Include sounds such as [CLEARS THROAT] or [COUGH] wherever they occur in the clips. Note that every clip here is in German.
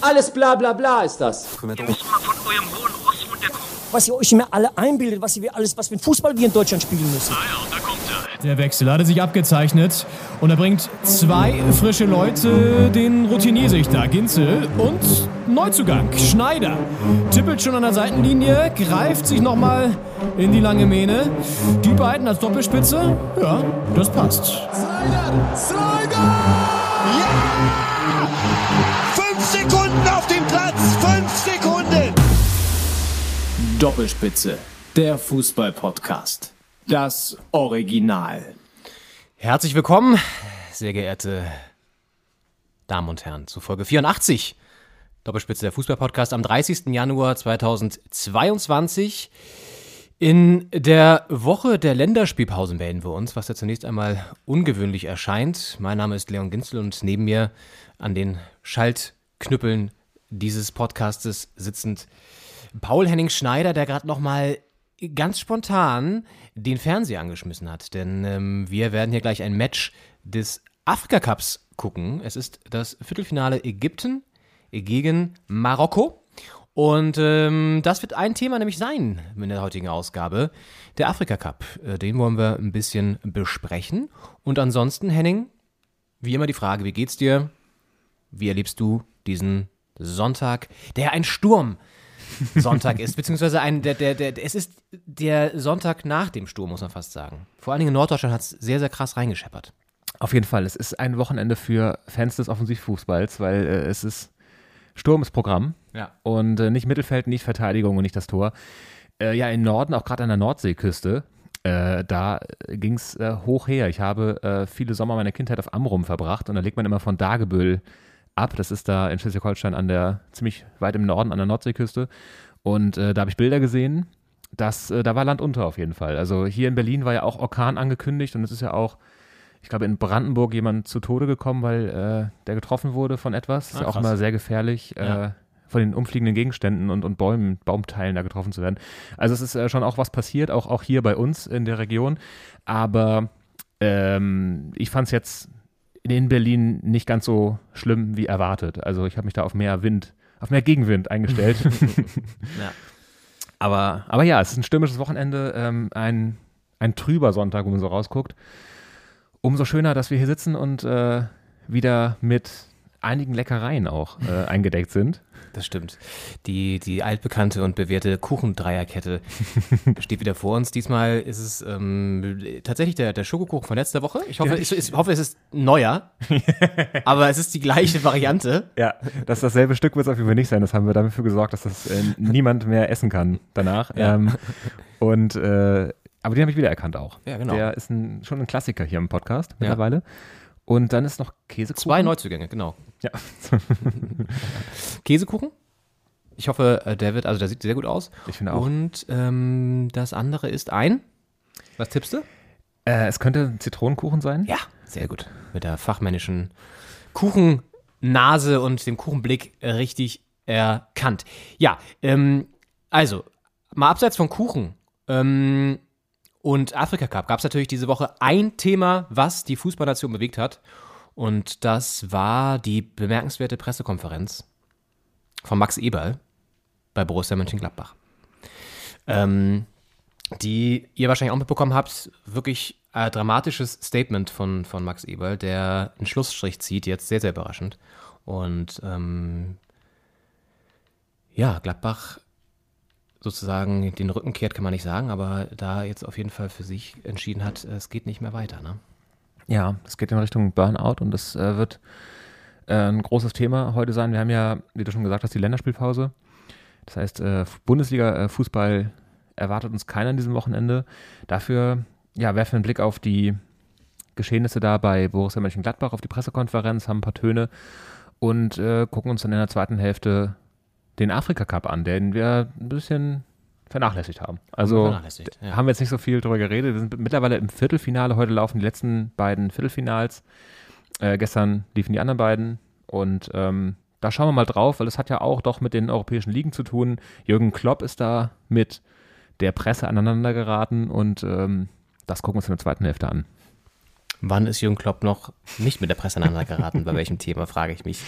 Alles bla bla bla ist das. Ihr müsst mal von eurem hohen Ross runterkommen. was ihr euch immer alle einbildet, was wir alles, was für Fußball wir in Deutschland spielen müssen. Ah ja, da kommt er. Der Wechsel hatte sich abgezeichnet und er bringt zwei frische Leute, den Routinier-Sichter Ginzel und Neuzugang Schneider. Tippelt schon an der Seitenlinie, greift sich nochmal in die lange Mähne. Die beiden als Doppelspitze, ja, das passt. Slider! Slider! Ja! Auf dem Platz! Fünf Sekunden! Doppelspitze, der Fußball-Podcast. Das Original. Herzlich willkommen, sehr geehrte Damen und Herren, zu Folge 84. Doppelspitze der Fußball-Podcast am 30. Januar 2022. In der Woche der Länderspielpausen melden wir uns, was ja zunächst einmal ungewöhnlich erscheint. Mein Name ist Leon Ginzel und neben mir an den Schaltknüppeln dieses Podcastes sitzend Paul Henning Schneider, der gerade nochmal ganz spontan den Fernseher angeschmissen hat. Denn ähm, wir werden hier gleich ein Match des Afrika Cups gucken. Es ist das Viertelfinale Ägypten gegen Marokko. Und ähm, das wird ein Thema nämlich sein in der heutigen Ausgabe. Der Afrika Cup. Äh, den wollen wir ein bisschen besprechen. Und ansonsten, Henning, wie immer die Frage, wie geht's dir? Wie erlebst du diesen Sonntag, der ein Sturm Sonntag ist, [LAUGHS] beziehungsweise ein, der, der, der, es ist der Sonntag nach dem Sturm, muss man fast sagen. Vor allen Dingen in Norddeutschland hat es sehr, sehr krass reingescheppert. Auf jeden Fall. Es ist ein Wochenende für Fans des Offensivfußballs, weil äh, es ist Sturm ist Programm Ja. und äh, nicht Mittelfeld, nicht Verteidigung und nicht das Tor. Äh, ja, im Norden, auch gerade an der Nordseeküste, äh, da ging es äh, hoch her. Ich habe äh, viele Sommer meiner Kindheit auf Amrum verbracht und da legt man immer von Dagebüll ab. Das ist da in Schleswig-Holstein an der ziemlich weit im Norden an der Nordseeküste. Und äh, da habe ich Bilder gesehen. Das, äh, da war Land unter auf jeden Fall. Also hier in Berlin war ja auch Orkan angekündigt und es ist ja auch, ich glaube, in Brandenburg jemand zu Tode gekommen, weil äh, der getroffen wurde von etwas. ist Ah, ja auch immer sehr gefährlich, Ja. äh, von den umfliegenden Gegenständen und, und Bäumen, Baumteilen da getroffen zu werden. Also es ist äh, schon auch was passiert, auch, auch hier bei uns in der Region. Aber ähm, ich fand es jetzt in Berlin nicht ganz so schlimm wie erwartet. Also ich habe mich da auf mehr Wind, auf mehr Gegenwind eingestellt. [LAUGHS] Ja. aber, aber ja, es ist ein stürmisches Wochenende, ähm, ein, ein trüber Sonntag, wo man so rausguckt. Umso schöner, dass wir hier sitzen und äh, wieder mit einigen Leckereien auch äh, eingedeckt sind. Das stimmt. Die, die altbekannte und bewährte Kuchendreierkette [LAUGHS] steht wieder vor uns. Diesmal ist es ähm, tatsächlich der, der Schokokuchen von letzter Woche. Ich hoffe, ich, ich hoffe, es ist neuer, [LAUGHS] aber es ist die gleiche Variante. Ja, das dasselbe Stück wird es auf jeden Fall nicht sein. Das haben wir dafür gesorgt, dass das äh, niemand mehr essen kann danach. Ja. Ähm, und äh, aber den habe ich wiedererkannt auch. Ja, genau. Der ist ein, schon ein Klassiker hier im Podcast mittlerweile. Und dann ist noch Käsekuchen. Zwei Neuzugänge, genau. Ja. [LAUGHS] Käsekuchen. Ich hoffe, äh, der wird, also der sieht sehr gut aus. Ich finde auch. Und ähm, das andere ist ein. Was tippst du? Äh, es könnte ein Zitronenkuchen sein. Ja, sehr gut. Mit der fachmännischen Kuchennase und dem Kuchenblick richtig erkannt. Ja, ähm, also, mal abseits von Kuchen ähm, und Afrika Cup gab es natürlich diese Woche ein Thema, was die Fußballnation bewegt hat. Und das war die bemerkenswerte Pressekonferenz von Max Eberl bei Borussia Mönchengladbach. Ähm, die ihr wahrscheinlich auch mitbekommen habt, wirklich äh, dramatisches Statement von, von Max Eberl, der einen Schlussstrich zieht, jetzt sehr, sehr überraschend. Und ähm, ja, Gladbach sozusagen den Rücken kehrt, kann man nicht sagen, aber da jetzt auf jeden Fall für sich entschieden hat, es geht nicht mehr weiter. Ne? Ja, das geht in Richtung Burnout und das äh, wird äh, ein großes Thema heute sein. Wir haben ja, wie du schon gesagt hast, die Länderspielpause. Das heißt, äh, Bundesliga-Fußball erwartet uns keiner an diesem Wochenende. Dafür ja, werfen wir einen Blick auf die Geschehnisse da bei Borussia Mönchengladbach, auf die Pressekonferenz, haben ein paar Töne und äh, gucken uns dann in der zweiten Hälfte den Afrika Cup an, den wir ein bisschen vernachlässigt haben. Also Vernachlässigt, ja. haben wir jetzt nicht so viel drüber geredet. Wir sind mittlerweile im Viertelfinale. Heute laufen die letzten beiden Viertelfinals. Äh, gestern liefen die anderen beiden. Und ähm, da schauen wir mal drauf, weil es hat ja auch doch mit den europäischen Ligen zu tun. Jürgen Klopp ist da mit der Presse aneinander geraten und ähm, das gucken wir uns in der zweiten Hälfte an. Wann ist Jürgen Klopp noch nicht mit der Presse aneinander geraten? bei welchem Thema, frage ich mich.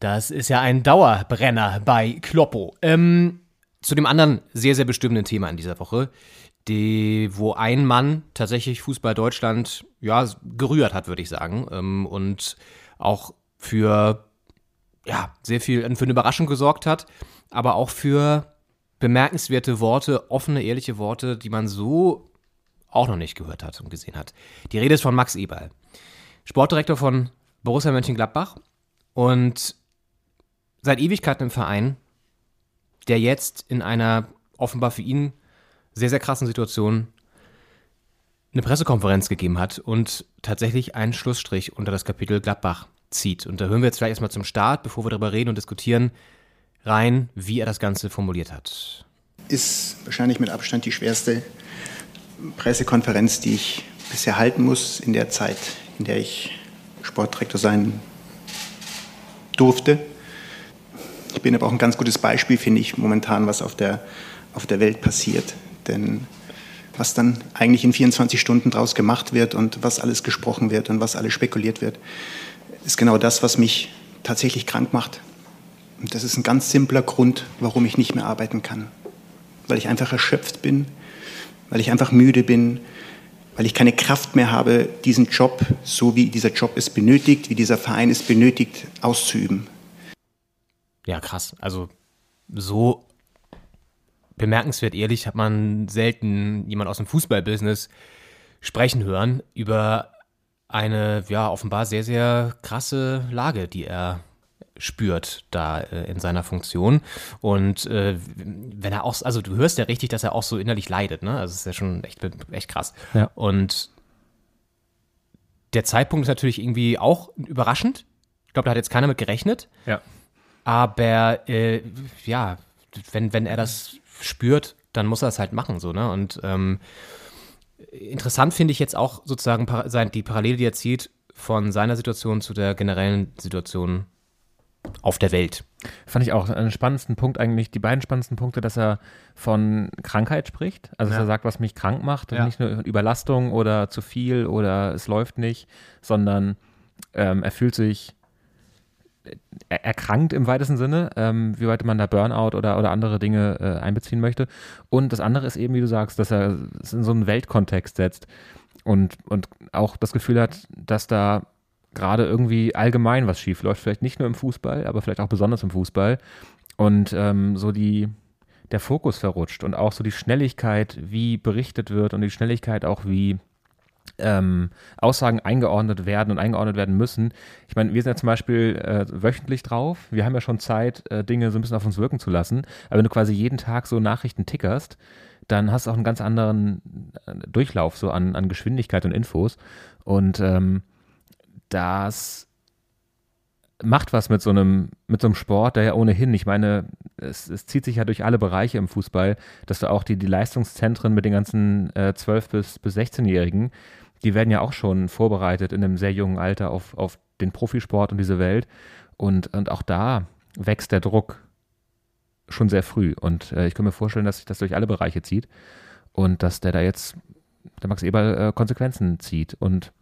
Das ist ja ein Dauerbrenner bei Kloppo. Ähm, zu dem anderen sehr, sehr bestimmenden Thema in dieser Woche, die, wo ein Mann tatsächlich Fußball Deutschland ja, gerührt hat, würde ich sagen. Ähm, und auch für ja, sehr viel für eine Überraschung gesorgt hat, aber auch für bemerkenswerte Worte, offene, ehrliche Worte, die man so auch noch nicht gehört hat und gesehen hat. Die Rede ist von Max Eberl, Sportdirektor von Borussia Mönchengladbach und seit Ewigkeiten im Verein, der jetzt in einer offenbar für ihn sehr, sehr krassen Situation eine Pressekonferenz gegeben hat und tatsächlich einen Schlussstrich unter das Kapitel Gladbach zieht. Und da hören wir jetzt vielleicht erstmal zum Start, bevor wir darüber reden und diskutieren, rein, wie er das Ganze formuliert hat. Ist wahrscheinlich mit Abstand die schwerste Pressekonferenz, die ich bisher halten muss in der Zeit, in der ich Sportdirektor sein durfte. Ich bin aber auch ein ganz gutes Beispiel, finde ich, momentan, was auf der, auf der Welt passiert. Denn was dann eigentlich in 24 Stunden draus gemacht wird und was alles gesprochen wird und was alles spekuliert wird, ist genau das, was mich tatsächlich krank macht. Und das ist ein ganz simpler Grund, warum ich nicht mehr arbeiten kann. Weil ich einfach erschöpft bin, weil ich einfach müde bin, weil ich keine Kraft mehr habe, diesen Job, so wie dieser Job es benötigt, wie dieser Verein es benötigt, auszuüben. Ja, krass. Also so bemerkenswert ehrlich hat man selten jemand aus dem Fußballbusiness sprechen hören über eine, ja, offenbar sehr, sehr krasse Lage, die er spürt da äh, in seiner Funktion. Und äh, wenn er auch, also du hörst ja richtig, dass er auch so innerlich leidet, ne? Also es ist ja schon echt, echt krass. Ja. Und der Zeitpunkt ist natürlich irgendwie auch überraschend. Ich glaube, da hat jetzt keiner mit gerechnet. Ja. Aber äh, ja, wenn, wenn er das spürt, dann muss er es halt machen, so, ne? Und ähm, interessant finde ich jetzt auch sozusagen die Parallele, die er zieht von seiner Situation zu der generellen Situation auf der Welt. Fand ich auch einen spannendsten Punkt eigentlich, die beiden spannendsten Punkte, dass er von Krankheit spricht, also dass ja. er sagt, was mich krank macht, ja. nicht nur Überlastung oder zu viel oder es läuft nicht, sondern ähm, er fühlt sich erkrankt im weitesten Sinne, ähm, wie weit man da Burnout oder, oder andere Dinge äh, einbeziehen möchte. Und das andere ist eben, wie du sagst, dass er es in so einen Weltkontext setzt und, und auch das Gefühl hat, dass da gerade irgendwie allgemein was schief läuft. Vielleicht nicht nur im Fußball, aber vielleicht auch besonders im Fußball. Und ähm, so die, der Fokus verrutscht und auch so die Schnelligkeit, wie berichtet wird und die Schnelligkeit auch, wie ähm, Aussagen eingeordnet werden und eingeordnet werden müssen. Ich meine, wir sind ja zum Beispiel äh, wöchentlich drauf. Wir haben ja schon Zeit, äh, Dinge so ein bisschen auf uns wirken zu lassen. Aber wenn du quasi jeden Tag so Nachrichten tickerst, dann hast du auch einen ganz anderen äh, Durchlauf so an, an Geschwindigkeit und Infos. Und ähm, das macht was mit so einem, mit so einem Sport, der ja ohnehin, ich meine, es, es zieht sich ja durch alle Bereiche im Fußball, dass du auch die, die Leistungszentren mit den ganzen äh, 12- bis, bis 16-Jährigen, die werden ja auch schon vorbereitet in einem sehr jungen Alter auf, auf den Profisport und diese Welt. Und, und auch da wächst der Druck schon sehr früh. Und äh, ich kann mir vorstellen, dass sich das durch alle Bereiche zieht und dass der da jetzt, der Max Eberl, äh, Konsequenzen zieht. Und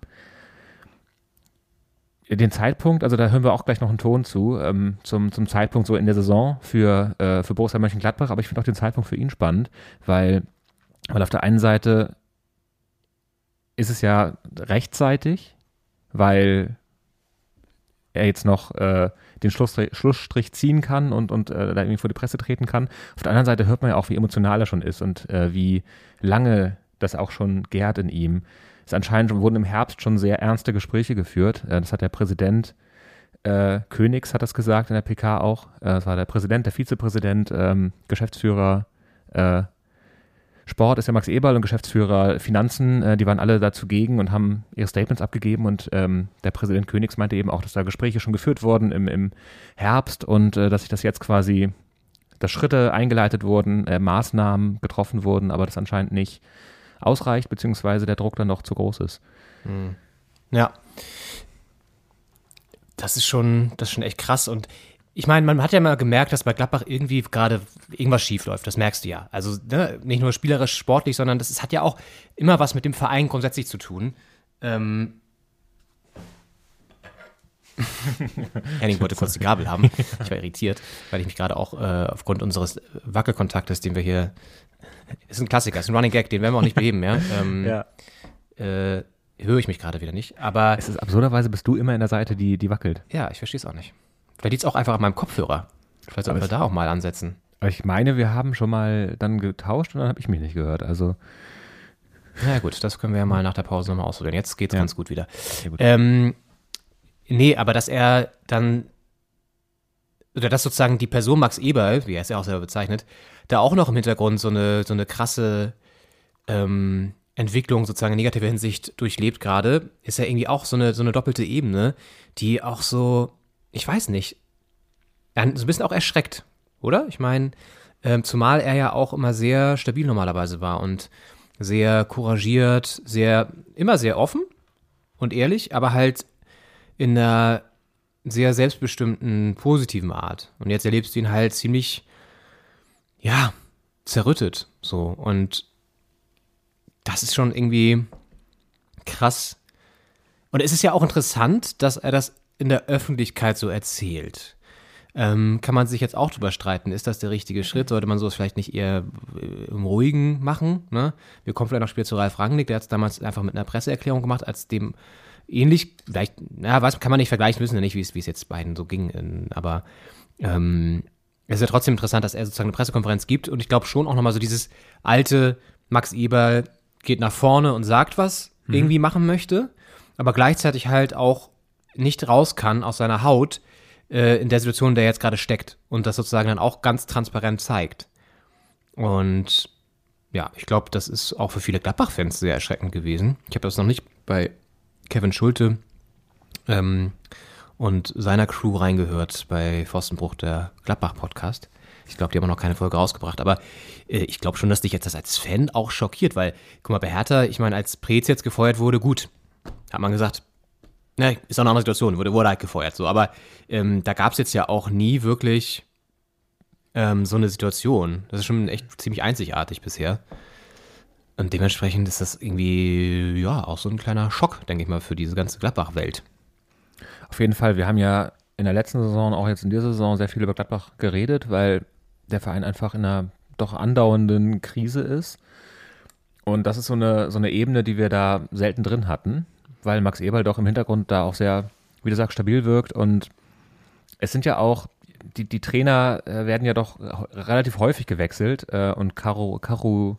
den Zeitpunkt, also da hören wir auch gleich noch einen Ton zu, ähm, zum, zum Zeitpunkt so in der Saison für, äh, für Borussia Mönchengladbach, aber ich finde auch den Zeitpunkt für ihn spannend, weil, weil auf der einen Seite ist es ja rechtzeitig, weil er jetzt noch äh, den Schlussstrich, Schlussstrich ziehen kann und, und äh, da irgendwie vor die Presse treten kann. Auf der anderen Seite hört man ja auch, wie emotional er schon ist und äh, wie lange das auch schon gärt in ihm. Es anscheinend wurden im Herbst schon sehr ernste Gespräche geführt. Äh, das hat der Präsident äh, Königs hat das gesagt in der PK auch. Äh, das war der Präsident, der Vizepräsident, ähm, Geschäftsführer äh, Sport ist ja Max Eberl und Geschäftsführer Finanzen, äh, die waren alle dazu gegen und haben ihre Statements abgegeben und ähm, der Präsident Königs meinte eben auch, dass da Gespräche schon geführt wurden im, im Herbst und äh, dass sich das jetzt quasi, dass Schritte eingeleitet wurden, Maßnahmen getroffen wurden, aber das anscheinend nicht ausreicht, beziehungsweise der Druck dann noch zu groß ist. Hm. Ja. Das ist schon, das ist schon echt krass und ich meine, man hat ja mal gemerkt, dass bei Gladbach irgendwie gerade irgendwas schief läuft. Das merkst du ja. Also ne, nicht nur spielerisch, sportlich, sondern das, das hat ja auch immer was mit dem Verein grundsätzlich zu tun. Ähm, [LAUGHS] Henning wollte kurz die Gabel haben. Ich war irritiert, weil ich mich gerade auch äh, aufgrund unseres Wackelkontaktes, den wir hier. Ist ein Klassiker, ist ein Running Gag, den werden wir auch nicht beheben, ja. [LAUGHS] Ähm, Ja. Äh, höre ich mich gerade wieder nicht. Aber Es ist absurderweise bist du immer in der Seite, die, die wackelt. ja, ich verstehe es auch nicht. Vielleicht liegt es auch einfach an meinem Kopfhörer. Vielleicht sollten wir da auch mal ansetzen. Aber ich meine, wir haben schon mal dann getauscht und dann habe ich mich nicht gehört. Also Na ja, gut, das können wir ja mal nach der Pause nochmal ausprobieren. Jetzt geht's Ja. ganz gut wieder. gut. Ähm, nee, aber dass er dann, oder dass sozusagen die Person Max Eberl, wie er es ja auch selber bezeichnet, da auch noch im Hintergrund so eine, so eine krasse ähm, Entwicklung sozusagen in negativer Hinsicht durchlebt gerade, ist ja irgendwie auch so eine, so eine doppelte Ebene, die auch so, ich weiß nicht, so ein bisschen auch erschreckt, oder? Ich meine, ähm, zumal er ja auch immer sehr stabil normalerweise war und sehr couragiert, sehr, immer sehr offen und ehrlich, aber halt in einer sehr selbstbestimmten, positiven Art. Und jetzt erlebst du ihn halt ziemlich, ja, zerrüttet, so. Und das ist schon irgendwie krass. Und es ist ja auch interessant, dass er das in der Öffentlichkeit so erzählt. Ähm, kann man sich jetzt auch drüber streiten, ist das der richtige Schritt? Sollte man sowas vielleicht nicht eher äh, im Ruhigen machen? Ne? Wir kommen vielleicht noch später zu Ralf Rangnick, der hat es damals einfach mit einer Presseerklärung gemacht, als dem ähnlich, vielleicht, na, was kann man nicht vergleichen, wissen wir nicht, wie es wie es jetzt beiden so ging, in, aber ähm, es ist ja trotzdem interessant, dass er sozusagen eine Pressekonferenz gibt und ich glaube schon auch nochmal so dieses alte Max Eberl geht nach vorne und sagt was irgendwie machen möchte, aber gleichzeitig halt auch nicht raus kann aus seiner Haut äh, in der Situation, in der er jetzt gerade steckt und das sozusagen dann auch ganz transparent zeigt. Und ja, ich glaube, das ist auch für viele Gladbach-Fans sehr erschreckend gewesen. Ich habe das noch nicht bei Kevin Schulte ähm, und seiner Crew reingehört bei Forstenbruch, der Gladbach-Podcast. Ich glaube, die haben noch keine Folge rausgebracht, aber äh, ich glaube schon, dass dich jetzt das als Fan auch schockiert, weil, guck mal, bei Hertha, ich meine, als Prez jetzt gefeuert wurde, gut, hat man gesagt, ne, ist auch eine andere Situation, wurde, wurde halt gefeuert, so, aber ähm, da gab es jetzt ja auch nie wirklich ähm, so eine Situation. Das ist schon echt ziemlich einzigartig bisher. Und dementsprechend ist das irgendwie, ja, auch so ein kleiner Schock, denke ich mal, für diese ganze Gladbach-Welt. Auf jeden Fall, wir haben ja in der letzten Saison, auch jetzt in dieser Saison, sehr viel über Gladbach geredet, weil der Verein einfach in einer doch andauernden Krise ist. Und das ist so eine, so eine Ebene, die wir da selten drin hatten, weil Max Eberl doch im Hintergrund da auch sehr, wie du sagst, stabil wirkt. Und es sind ja auch, die, die Trainer äh, werden ja doch relativ häufig gewechselt äh, und Karo, Karo,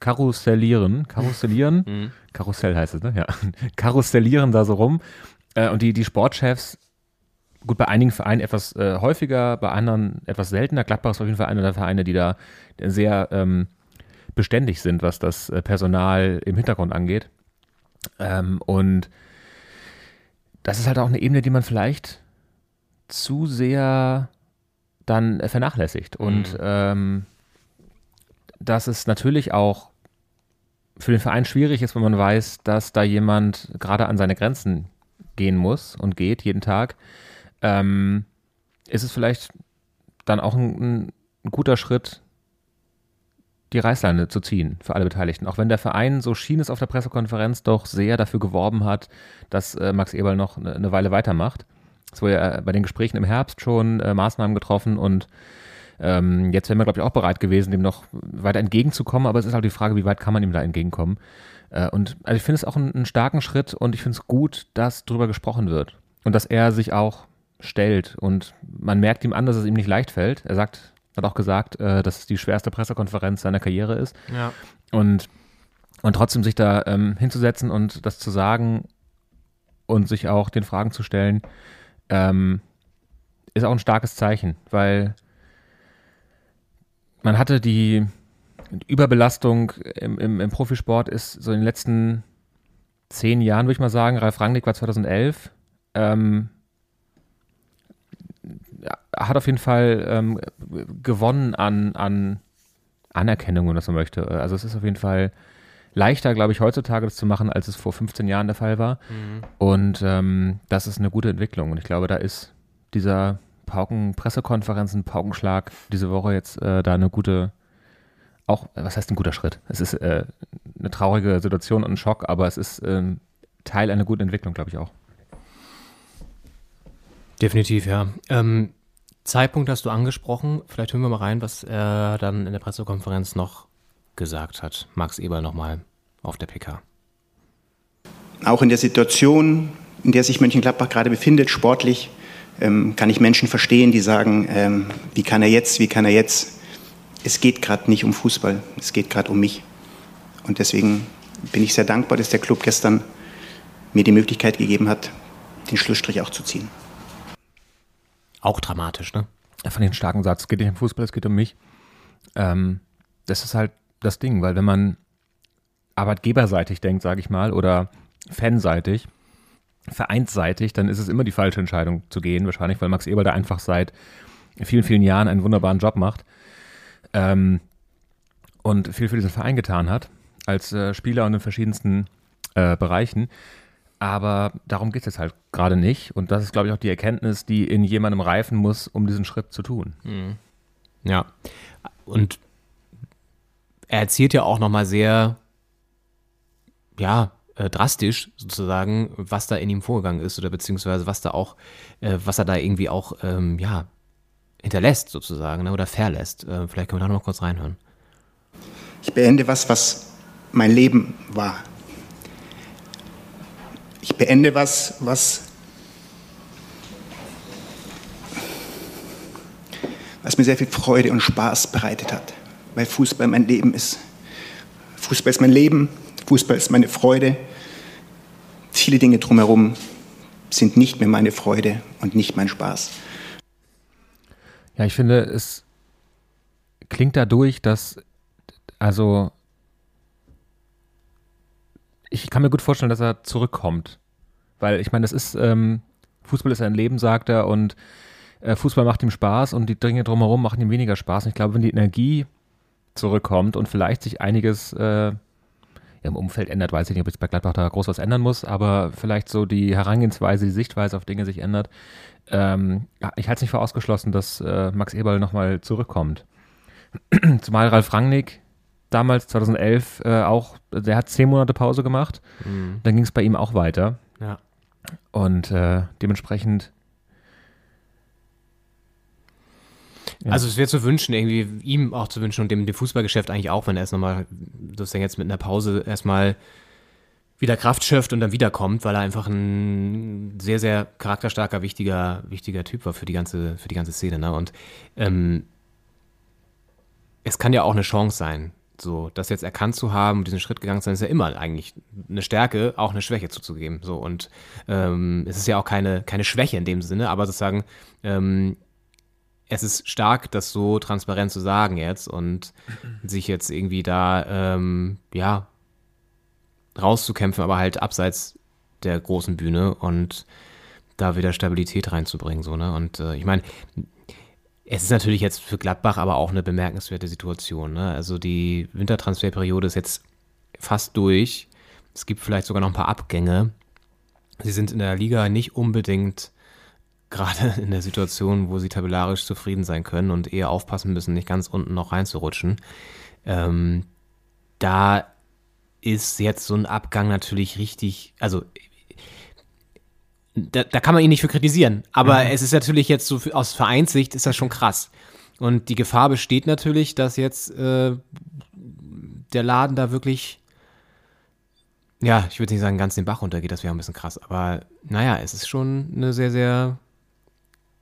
karussellieren, karussellieren, Karussell heißt es, ne? Ja, [LAUGHS] karussellieren da so rum. Äh, und die, die Sportchefs, gut, bei einigen Vereinen etwas äh, häufiger, bei anderen etwas seltener. Gladbach ist auf jeden Fall einer der Vereine, die da sehr ähm, beständig sind, was das äh, Personal im Hintergrund angeht. Ähm, und das ist halt auch eine Ebene, die man vielleicht zu sehr dann vernachlässigt. Und ähm, dass es natürlich auch für den Verein schwierig ist, wenn man weiß, dass da jemand gerade an seine Grenzen gehen muss und geht jeden Tag, ähm, ist es vielleicht dann auch ein, ein guter Schritt, die Reißleine zu ziehen für alle Beteiligten. Auch wenn der Verein, so schien es auf der Pressekonferenz, doch sehr dafür geworben hat, dass äh, Max Eberl noch eine, eine Weile weitermacht. Es wurde ja äh, bei den Gesprächen im Herbst schon äh, Maßnahmen getroffen und ähm, jetzt wären wir, glaube ich, auch bereit gewesen, dem noch weiter entgegenzukommen, aber es ist halt die Frage, wie weit kann man ihm da entgegenkommen. Äh, und also ich finde es auch einen, einen starken Schritt und ich finde es gut, dass drüber gesprochen wird und dass er sich auch stellt und man merkt ihm an, dass es ihm nicht leicht fällt. Er sagt, hat auch gesagt, äh, dass es die schwerste Pressekonferenz seiner Karriere ist. Ja. Und, und trotzdem sich da ähm, hinzusetzen und das zu sagen und sich auch den Fragen zu stellen, ähm, ist auch ein starkes Zeichen, weil man hatte die Überbelastung im, im, im Profisport ist so in den letzten zehn Jahren, würde ich mal sagen, Ralf Rangnick war 2011, ähm, hat auf jeden Fall ähm, gewonnen an, an Anerkennung, wenn man das so möchte. Also es ist auf jeden Fall leichter, glaube ich, heutzutage das zu machen, als es vor 15 Jahren der Fall war. Und ähm, das ist eine gute Entwicklung. Und ich glaube, da ist dieser Pauken-Pressekonferenzen, Paukenschlag diese Woche jetzt äh, da eine gute, auch, was heißt ein guter Schritt? Es ist äh, eine traurige Situation und ein Schock, aber es ist ähm, Teil einer guten Entwicklung, glaube ich auch. Definitiv, ja. Ähm, Zeitpunkt hast du angesprochen. Vielleicht hören wir mal rein, was er dann in der Pressekonferenz noch gesagt hat. Max Eberl nochmal auf der PK. Auch in der Situation, in der sich Mönchengladbach gerade befindet, sportlich, kann ich Menschen verstehen, die sagen, ähm, wie kann er jetzt, wie kann er jetzt. Es geht gerade nicht um Fußball, es geht gerade um mich. Und deswegen bin ich sehr dankbar, dass der Club gestern mir die Möglichkeit gegeben hat, den Schlussstrich auch zu ziehen. Auch dramatisch, ne? Ich fand den starken Satz. Es geht nicht um Fußball, es geht um mich. Ähm, das ist halt das Ding, weil wenn man arbeitgeberseitig denkt, sage ich mal, oder fanseitig, vereinsseitig, dann ist es immer die falsche Entscheidung zu gehen. Wahrscheinlich, weil Max Eberl da einfach seit vielen, vielen Jahren einen wunderbaren Job macht ähm, und viel für diesen Verein getan hat, als äh, Spieler und in verschiedensten äh, Bereichen. Aber darum geht es jetzt halt gerade nicht. Und das ist, glaube ich, auch die Erkenntnis, die in jemandem reifen muss, um diesen Schritt zu tun. Mhm. Ja. Und er erzählt ja auch nochmal sehr, ja, äh, drastisch sozusagen, was da in ihm vorgegangen ist oder beziehungsweise was da auch, äh, was er da irgendwie auch, ähm, ja, hinterlässt sozusagen ne, oder verlässt. Äh, vielleicht können wir da noch kurz reinhören. Ich beende was, was mein Leben war. Ich beende was, was, was mir sehr viel Freude und Spaß bereitet hat, weil Fußball mein Leben ist. Fußball ist mein Leben, Fußball ist meine Freude. Viele Dinge drumherum sind nicht mehr meine Freude und nicht mein Spaß. Ja, ich finde, es klingt dadurch, dass, also, ich kann mir gut vorstellen, dass er zurückkommt. Weil ich meine, das ist, ähm, Fußball ist ein Leben, sagt er, und äh, Fußball macht ihm Spaß und die Dinge drumherum machen ihm weniger Spaß. Und ich glaube, wenn die Energie zurückkommt und vielleicht sich einiges äh, im Umfeld ändert, weiß ich nicht, ob jetzt bei Gladbach da groß was ändern muss, aber vielleicht so die Herangehensweise, die Sichtweise auf Dinge sich ändert. Ähm, ich halte es nicht für ausgeschlossen, dass äh, Max Eberl nochmal zurückkommt. [CLEARS THROAT] Zumal Ralf Rangnick damals 2011 äh, auch, der hat zehn Monate Pause gemacht. Mhm. Dann ging es bei ihm auch weiter. Ja. Und äh, dementsprechend. Ja. Also es wäre zu wünschen, irgendwie ihm auch zu wünschen und dem, dem Fußballgeschäft eigentlich auch, wenn er es nochmal, sozusagen jetzt mit einer Pause erstmal wieder Kraft schöpft und dann wiederkommt, weil er einfach ein sehr, sehr charakterstarker, wichtiger, wichtiger Typ war für die ganze, für die ganze Szene. Ne? Und ähm, es kann ja auch eine Chance sein, so, das jetzt erkannt zu haben, diesen Schritt gegangen zu sein, ist ja immer eigentlich eine Stärke, auch eine Schwäche zuzugeben. So, und ähm, es ist ja auch keine, keine Schwäche in dem Sinne, aber sozusagen, ähm, es ist stark, das so transparent zu sagen jetzt und [CLEARS THROAT] sich jetzt irgendwie da, ähm, ja, rauszukämpfen, aber halt abseits der großen Bühne und da wieder Stabilität reinzubringen, so, ne? Und äh, ich meine, es ist natürlich jetzt für Gladbach aber auch eine bemerkenswerte Situation. Ne? Also die Wintertransferperiode ist jetzt fast durch. Es gibt vielleicht sogar noch ein paar Abgänge. Sie sind in der Liga nicht unbedingt gerade [LAUGHS] in der Situation, wo sie tabellarisch zufrieden sein können und eher aufpassen müssen, nicht ganz unten noch reinzurutschen. Ähm, da ist jetzt so ein Abgang natürlich richtig, also da, da kann man ihn nicht für kritisieren. Aber mhm. es ist natürlich jetzt so aus Vereinssicht ist das schon krass. Und die Gefahr besteht natürlich, dass jetzt äh, der Laden da wirklich, ja, ich würde nicht sagen, ganz den Bach runtergeht, das wäre ein bisschen krass. Aber naja, es ist schon eine sehr, sehr,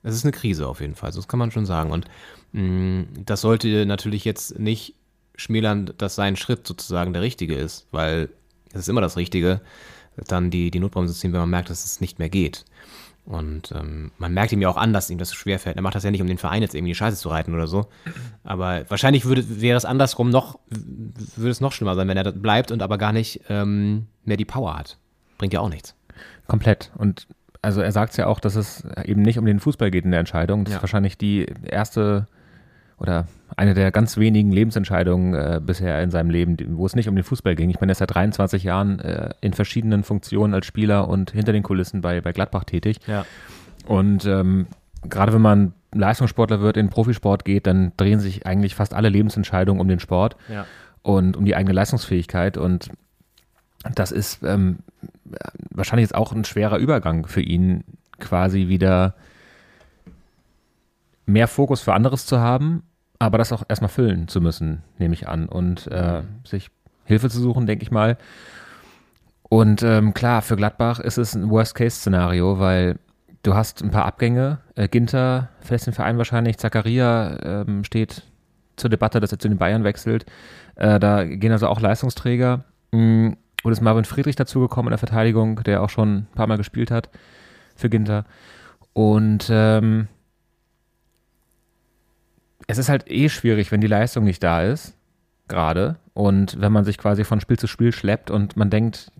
es ist eine Krise auf jeden Fall, das kann man schon sagen. Und mh, mm, das sollte natürlich jetzt nicht schmälern, dass sein Schritt sozusagen der richtige ist, weil es ist immer das Richtige dann die, die Notbremse ziehen, wenn man merkt, dass es nicht mehr geht. Und ähm, man merkt ihm ja auch an, dass ihm das so schwer. Er macht das ja nicht, um den Verein jetzt irgendwie die Scheiße zu reiten oder so. Aber wahrscheinlich würde, wäre es andersrum noch, würde es noch schlimmer sein, wenn er bleibt und aber gar nicht ähm, mehr die Power hat. Bringt ja auch nichts. Komplett. Und also er sagt es ja auch, dass es eben nicht um den Fußball geht in der Entscheidung. Das ja. ist wahrscheinlich die erste oder eine der ganz wenigen Lebensentscheidungen äh, bisher in seinem Leben, wo es nicht um den Fußball ging. Ich meine, er ist seit 23 Jahren äh, in verschiedenen Funktionen als Spieler und hinter den Kulissen bei, bei Gladbach tätig. Ja. Und ähm, gerade wenn man Leistungssportler wird, in Profisport geht, dann drehen sich eigentlich fast alle Lebensentscheidungen um den Sport ja. und um die eigene Leistungsfähigkeit. Und das ist ähm, wahrscheinlich jetzt auch ein schwerer Übergang für ihn, quasi wieder mehr Fokus für anderes zu haben, aber das auch erstmal füllen zu müssen, nehme ich an. Und äh, sich Hilfe zu suchen, denke ich mal. Und ähm, klar, für Gladbach ist es ein Worst-Case-Szenario, weil du hast ein paar Abgänge. Äh, Ginter verlässt den Verein wahrscheinlich. Zakaria ähm, steht zur Debatte, dass er zu den Bayern wechselt. Äh, da gehen also auch Leistungsträger. Mm, Und ist Marvin Friedrich dazugekommen in der Verteidigung, der auch schon ein paar Mal gespielt hat für Ginter. Und ähm, es ist halt eh schwierig, wenn die Leistung nicht da ist, gerade. Und wenn man sich quasi von Spiel zu Spiel schleppt und man denkt,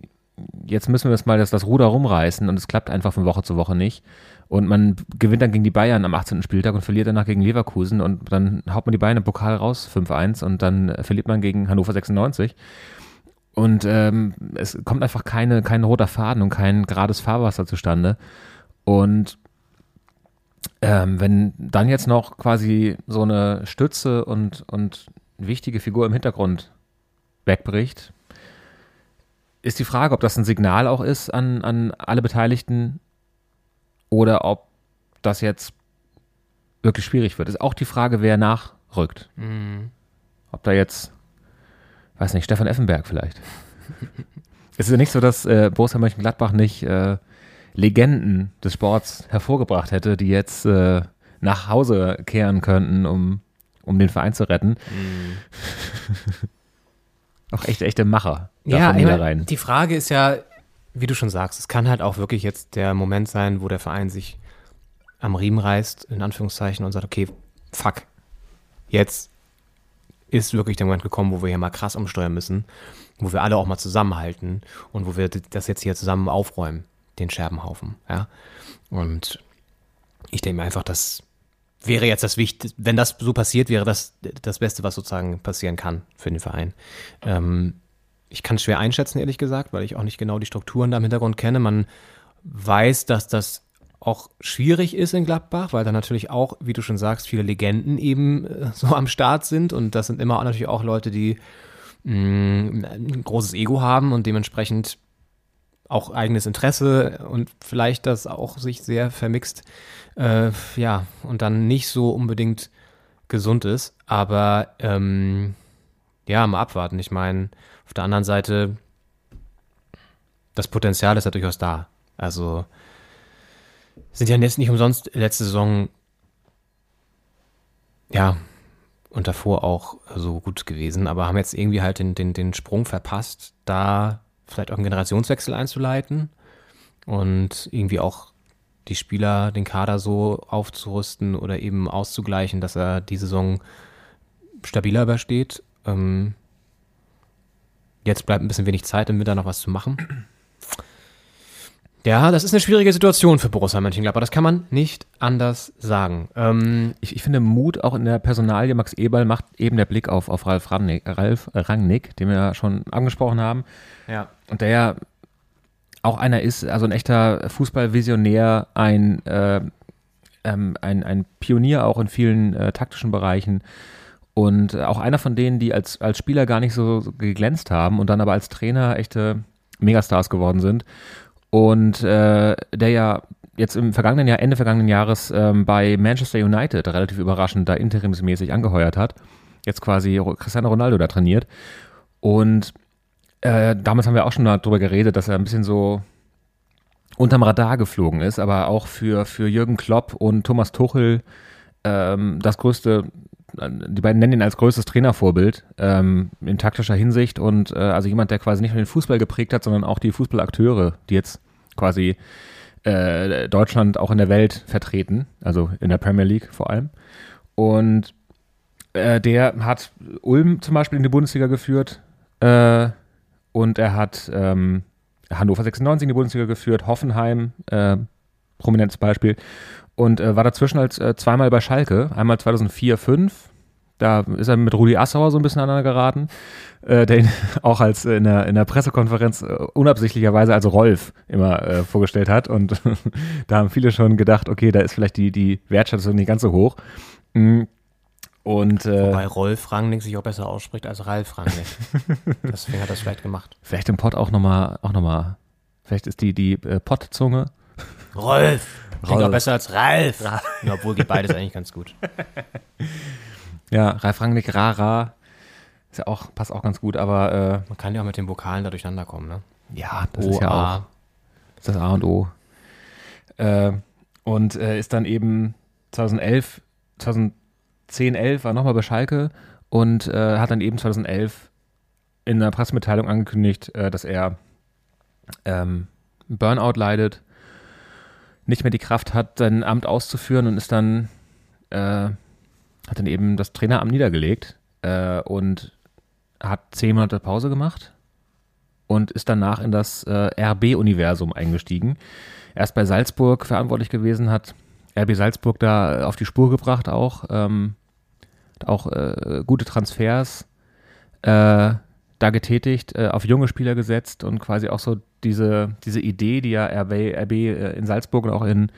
jetzt müssen wir das mal das, das Ruder rumreißen und es klappt einfach von Woche zu Woche nicht. Und man gewinnt dann gegen die Bayern am 18. Spieltag und verliert danach gegen Leverkusen und dann haut man die Bayern im Pokal raus, 5-1 und dann verliert man gegen Hannover 96. Und ähm, es kommt einfach keine, kein roter Faden und kein gerades Fahrwasser zustande. Und ähm, wenn dann jetzt noch quasi so eine Stütze und, und wichtige Figur im Hintergrund wegbricht, ist die Frage, ob das ein Signal auch ist an, an alle Beteiligten oder ob das jetzt wirklich schwierig wird. Ist auch die Frage, wer nachrückt. Mhm. Ob da jetzt, weiß nicht, Stefan Effenberg vielleicht. [LAUGHS] es ist ja nicht so, dass äh, Borussia Mönchengladbach nicht äh, Legenden des Sports hervorgebracht hätte, die jetzt äh, nach Hause kehren könnten, um, um den Verein zu retten. [LAUGHS] auch echt echte Macher. da Ja, von ich mein, Niederrhein. die Frage ist ja, wie du schon sagst, es kann halt auch wirklich jetzt der Moment sein, wo der Verein sich am Riemen reißt, in Anführungszeichen, und sagt, okay, fuck, jetzt ist wirklich der Moment gekommen, wo wir hier mal krass umsteuern müssen, wo wir alle auch mal zusammenhalten und wo wir das jetzt hier zusammen aufräumen, den Scherbenhaufen, ja. Und ich denke mir einfach, das wäre jetzt das Wichtigste, wenn das so passiert, wäre das das Beste, was sozusagen passieren kann für den Verein. Ähm, ich kann es schwer einschätzen, ehrlich gesagt, weil ich auch nicht genau die Strukturen da im Hintergrund kenne. Man weiß, dass das auch schwierig ist in Gladbach, weil da natürlich auch, wie du schon sagst, viele Legenden eben äh, [LAUGHS] so am Start sind und das sind immer natürlich auch Leute, die mh, ein großes Ego haben und dementsprechend auch eigenes Interesse und vielleicht das auch sich sehr vermixt, äh, ja, und dann nicht so unbedingt gesund ist. Aber ähm, ja, mal abwarten. Ich meine, auf der anderen Seite, das Potenzial ist ja durchaus da. Also sind ja jetzt nicht umsonst letzte Saison ja und davor auch so gut gewesen, aber haben jetzt irgendwie halt den, den, den Sprung verpasst, da vielleicht auch einen Generationswechsel einzuleiten und irgendwie auch die Spieler, den Kader so aufzurüsten oder eben auszugleichen, dass er die Saison stabiler übersteht. Ähm, jetzt bleibt ein bisschen wenig Zeit, im Winter noch was zu machen. Ja, das ist eine schwierige Situation für Borussia Mönchengladbach. Das kann man nicht anders sagen. Ähm, ich, ich finde Mut auch in der Personalie Max Eberl macht eben der Blick auf, auf Ralf, Rangnick, Ralf Rangnick, den wir ja schon angesprochen haben. ja. Und der ja auch einer ist, also ein echter Fußballvisionär, ein, äh, ähm, ein, ein Pionier auch in vielen äh, taktischen Bereichen und auch einer von denen, die als, als Spieler gar nicht so, so geglänzt haben und dann aber als Trainer echte Megastars geworden sind. Und äh, der ja jetzt im vergangenen Jahr, Ende vergangenen Jahres ähm, bei Manchester United relativ überraschend da interimsmäßig angeheuert hat. Jetzt quasi Cristiano Ronaldo da trainiert. Und äh, damals haben wir auch schon darüber geredet, dass er ein bisschen so unterm Radar geflogen ist, aber auch für, für Jürgen Klopp und Thomas Tuchel ähm, das größte, die beiden nennen ihn als größtes Trainervorbild ähm, in taktischer Hinsicht und äh, also jemand, der quasi nicht nur den Fußball geprägt hat, sondern auch die Fußballakteure, die jetzt quasi äh, Deutschland auch in der Welt vertreten, also in der Premier League vor allem. Und äh, der hat Ulm zum Beispiel in die Bundesliga geführt äh, und er hat ähm, Hannover 96 in die Bundesliga geführt, Hoffenheim, äh, prominentes Beispiel, und äh, war dazwischen als äh, zweimal bei Schalke, einmal 2004, 5 da ist er mit Rudi Assauer so ein bisschen aneinander geraten, äh, der ihn [LAUGHS] auch als äh, in der, in der Pressekonferenz äh, unabsichtlicherweise als Rolf immer äh, vorgestellt hat. Und [LAUGHS] da haben viele schon gedacht, okay, da ist vielleicht die, die Wertschätzung nicht ganz so hoch. Mm. Und äh, Wobei Rolf Rangnick sich auch besser ausspricht als Ralf Rangnick. [LAUGHS] Deswegen hat er es vielleicht gemacht. vielleicht im Pott auch nochmal, auch noch mal, vielleicht ist die, die äh, Pottzunge. Rolf! Klingt auch besser als Ralf. Ja, obwohl geht beides eigentlich ganz gut. [LAUGHS] Ja, Ralf Rangnick, Rara. Ist ja auch, passt auch ganz gut, aber äh, Man kann ja auch mit den Vokalen da durcheinander kommen, ne? ja, das O, ist ja A. auch. Das ist das A und O. Äh, und äh, ist dann eben 2011, 2010, 11 war nochmal bei Schalke und äh, hat dann eben 2011 in einer Pressemitteilung angekündigt, äh, dass er ähm, Burnout leidet, nicht mehr die Kraft hat, sein Amt auszuführen und ist dann, äh, hat dann eben das Traineramt niedergelegt äh, und hat zehn Monate Pause gemacht und ist danach in das äh, RB-Universum eingestiegen. Erst bei Salzburg verantwortlich gewesen, hat RB Salzburg da auf die Spur gebracht auch. Ähm, auch äh, gute Transfers äh, da getätigt, äh, auf junge Spieler gesetzt und quasi auch so diese, diese Idee, die ja RB, RB äh, in Salzburg und auch in,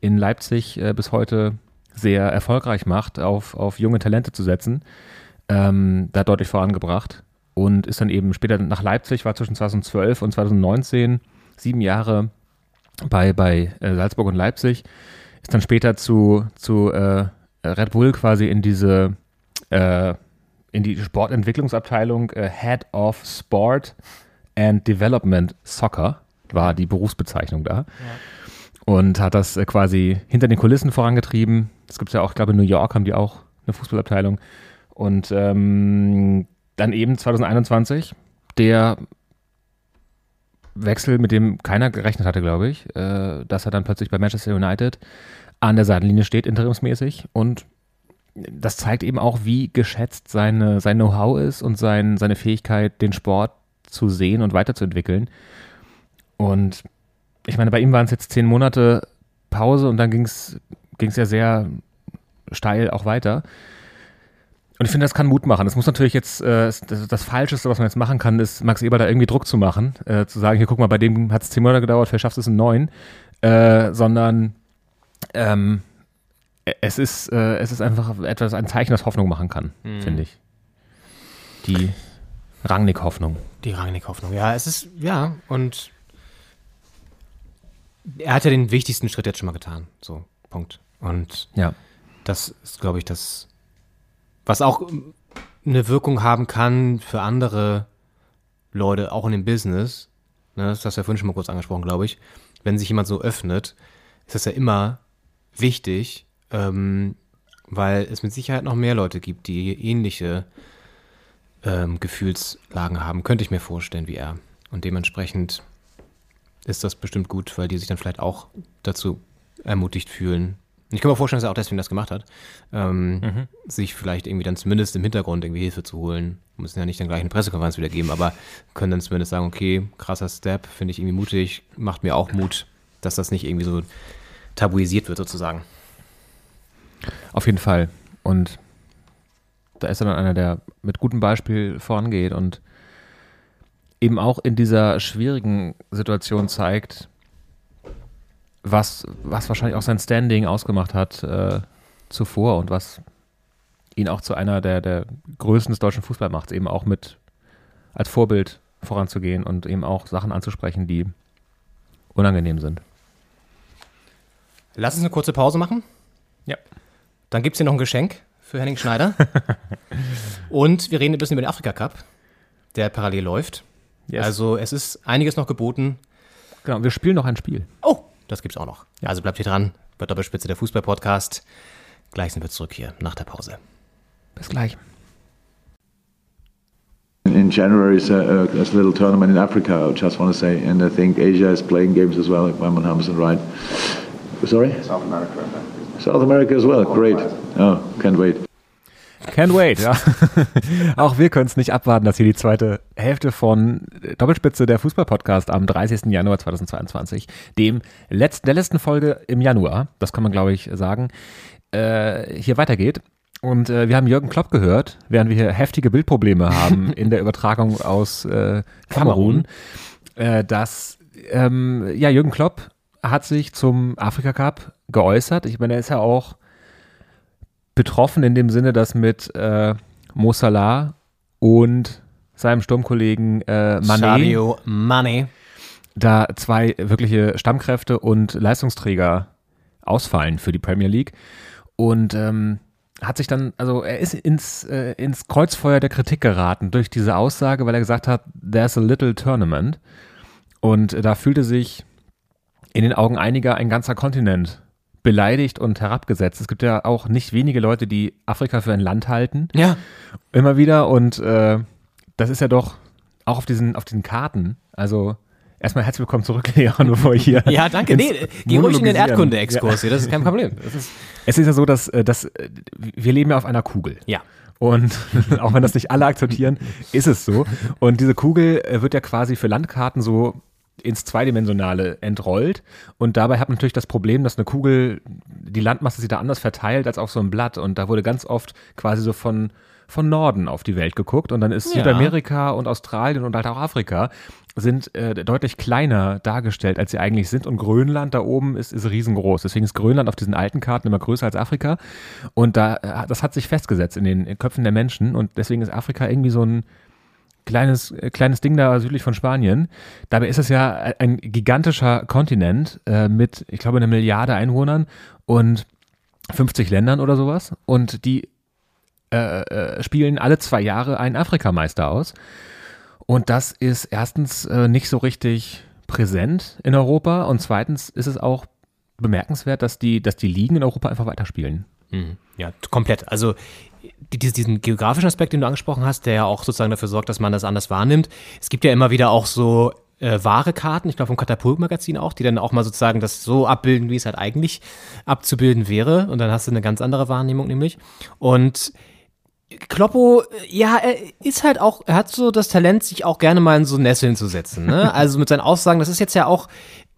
in Leipzig äh, bis heute sehr erfolgreich macht, auf, auf junge Talente zu setzen, ähm, da deutlich vorangebracht und ist dann eben später nach Leipzig, war zwischen 2012 und 2019 sieben Jahre bei, bei Salzburg und Leipzig, ist dann später zu, zu äh, Red Bull quasi in diese äh, in die Sportentwicklungsabteilung äh, Head of Sport and Development Soccer war die Berufsbezeichnung da und hat das äh, quasi hinter den Kulissen vorangetrieben. Das gibt es ja auch, ich glaube in New York haben die auch eine Fußballabteilung und ähm, dann eben 2021 der Wechsel, mit dem keiner gerechnet hatte, glaube ich, äh, dass er dann plötzlich bei Manchester United an der Seitenlinie steht, interimsmäßig. Und das zeigt eben auch, wie geschätzt seine, sein Know-how ist und sein, seine Fähigkeit, den Sport zu sehen und weiterzuentwickeln. Und ich meine, bei ihm waren es jetzt zehn Monate Pause und dann ging es ja sehr steil auch weiter. Und ich finde, das kann Mut machen. Das muss natürlich jetzt, äh, das, das Falscheste, was man jetzt machen kann, ist, Max Eber da irgendwie Druck zu machen. Äh, zu sagen, hier guck mal, bei dem hat es zehn Monate gedauert, vielleicht schaffst du es in neun. Äh, sondern ähm, es, ist, äh, es ist einfach etwas, ein Zeichen, das Hoffnung machen kann, finde ich. Die Rangnick-Hoffnung. Die Rangnick-Hoffnung. Ja, es ist, ja, und er hat ja den wichtigsten Schritt jetzt schon mal getan. So, Punkt. Und Ja. das ist, glaube ich, das, was auch eine Wirkung haben kann für andere Leute, auch in dem Business. Ne, das hast du ja vorhin schon mal kurz angesprochen, glaube ich. Wenn sich jemand so öffnet, ist das ja immer wichtig, ähm, weil es mit Sicherheit noch mehr Leute gibt, die ähnliche ähm, Gefühlslagen haben, könnte ich mir vorstellen, wie er. Und dementsprechend ist das bestimmt gut, weil die sich dann vielleicht auch dazu ermutigt fühlen. Ich kann mir vorstellen, dass er auch deswegen das gemacht hat, ähm, sich vielleicht irgendwie dann zumindest im Hintergrund irgendwie Hilfe zu holen. Müssen ja nicht dann gleich eine Pressekonferenz wieder geben, aber können dann zumindest sagen, okay, krasser Step, finde ich irgendwie mutig, macht mir auch Mut, dass das nicht irgendwie so tabuisiert wird sozusagen. Auf jeden Fall. Und da ist er dann einer, der mit gutem Beispiel vorangeht und eben auch in dieser schwierigen Situation zeigt, was, was wahrscheinlich auch sein Standing ausgemacht hat äh, zuvor und was ihn auch zu einer der, der Größen des deutschen Fußballs macht, eben auch mit als Vorbild voranzugehen und eben auch Sachen anzusprechen, die unangenehm sind. Lass uns eine kurze Pause machen. Ja. Dann gibt es hier noch ein Geschenk für Henning Schneider. [LAUGHS] Und wir reden ein bisschen über den Afrika Cup, der parallel läuft. Yes. Also es ist einiges noch geboten. Genau, wir spielen noch ein Spiel. Oh, das gibt's auch noch. Also bleibt hier dran. Bei Doppelspitze der Fußball-Podcast. Gleich sind wir zurück hier nach der Pause. Bis gleich. In January is a, a, a little tournament in Africa, I just want to say, and I think Asia is playing games as well, if I'm right. Sorry? South America. South America as well, great. Oh, can't wait. Can't wait, ja. [LAUGHS] Auch wir können es nicht abwarten, dass hier die zweite Hälfte von Doppelspitze der Fußball-Podcast am 30. Januar 2022, dem letzten, der letzten Folge im Januar, das kann man glaube ich sagen, äh, hier weitergeht. Und äh, wir haben Jürgen Klopp gehört, während wir hier heftige Bildprobleme haben [LAUGHS] in der Übertragung aus äh, Kamerun, äh, dass ähm, ja, Jürgen Klopp hat sich zum Afrika Cup geäußert. Ich meine, er ist ja auch betroffen in dem Sinne, dass mit äh, Mo Salah und seinem Sturmkollegen äh, Mané Sadio Mané. da zwei wirkliche Stammkräfte und Leistungsträger ausfallen für die Premier League. Und ähm, hat sich dann, also er ist ins, äh, ins Kreuzfeuer der Kritik geraten durch diese Aussage, weil er gesagt hat, there's a little tournament. Und da fühlte sich in den Augen einiger ein ganzer Kontinent beleidigt und herabgesetzt. Es gibt ja auch nicht wenige Leute, die Afrika für ein Land halten. Ja. Immer wieder. Und äh, das ist ja doch auch auf diesen, auf diesen Karten. Also erstmal herzlich willkommen zurück, [LAUGHS] Leon, bevor ich hier. Ja, danke. Nee, geh ruhig in den Erdkunde-Exkurs hier, das ist kein Problem. Ist, Es ist ja so, dass, äh, dass äh, wir leben ja auf einer Kugel. ja. Und [LAUGHS] auch wenn das nicht alle akzeptieren, ist es so. Und diese Kugel äh, wird ja quasi für Landkarten so ins Zweidimensionale entrollt. Und dabei hat man natürlich das Problem, dass eine Kugel, die Landmasse sich da anders verteilt als auf so einem Blatt. Und da wurde ganz oft quasi so von, von Norden auf die Welt geguckt. Und dann ist Ja. Südamerika und Australien und halt auch Afrika sind äh, deutlich kleiner dargestellt, als sie eigentlich sind. Und Grönland da oben ist, ist riesengroß. Deswegen ist Grönland auf diesen alten Karten immer größer als Afrika. Und da, äh, das hat sich festgesetzt in den Köpfen der Menschen. Und deswegen ist Afrika irgendwie so ein kleines, äh, kleines Ding da südlich von Spanien. Dabei ist es ja ein gigantischer Kontinent äh, mit, ich glaube, einer Milliarde Einwohnern und 50 Ländern oder sowas. Und die äh, äh, spielen alle zwei Jahre einen Afrikameister aus. Und das ist erstens äh, nicht so richtig präsent in Europa und zweitens ist es auch bemerkenswert, dass die, dass die Ligen in Europa einfach weiterspielen. Mhm. Ja, komplett. Also die, dies- diesen geografischen Aspekt, den du angesprochen hast, der ja auch sozusagen dafür sorgt, dass man das anders wahrnimmt. Es gibt ja immer wieder auch so äh, wahre Karten, ich glaube vom Katapult-Magazin auch, die dann auch mal sozusagen das so abbilden, wie es halt eigentlich abzubilden wäre. Und dann hast du eine ganz andere Wahrnehmung nämlich. Und Kloppo, ja, er ist halt auch, er hat so das Talent, sich auch gerne mal in so Nesseln zu setzen. Ne? [LAUGHS] Also mit seinen Aussagen, das ist jetzt ja auch,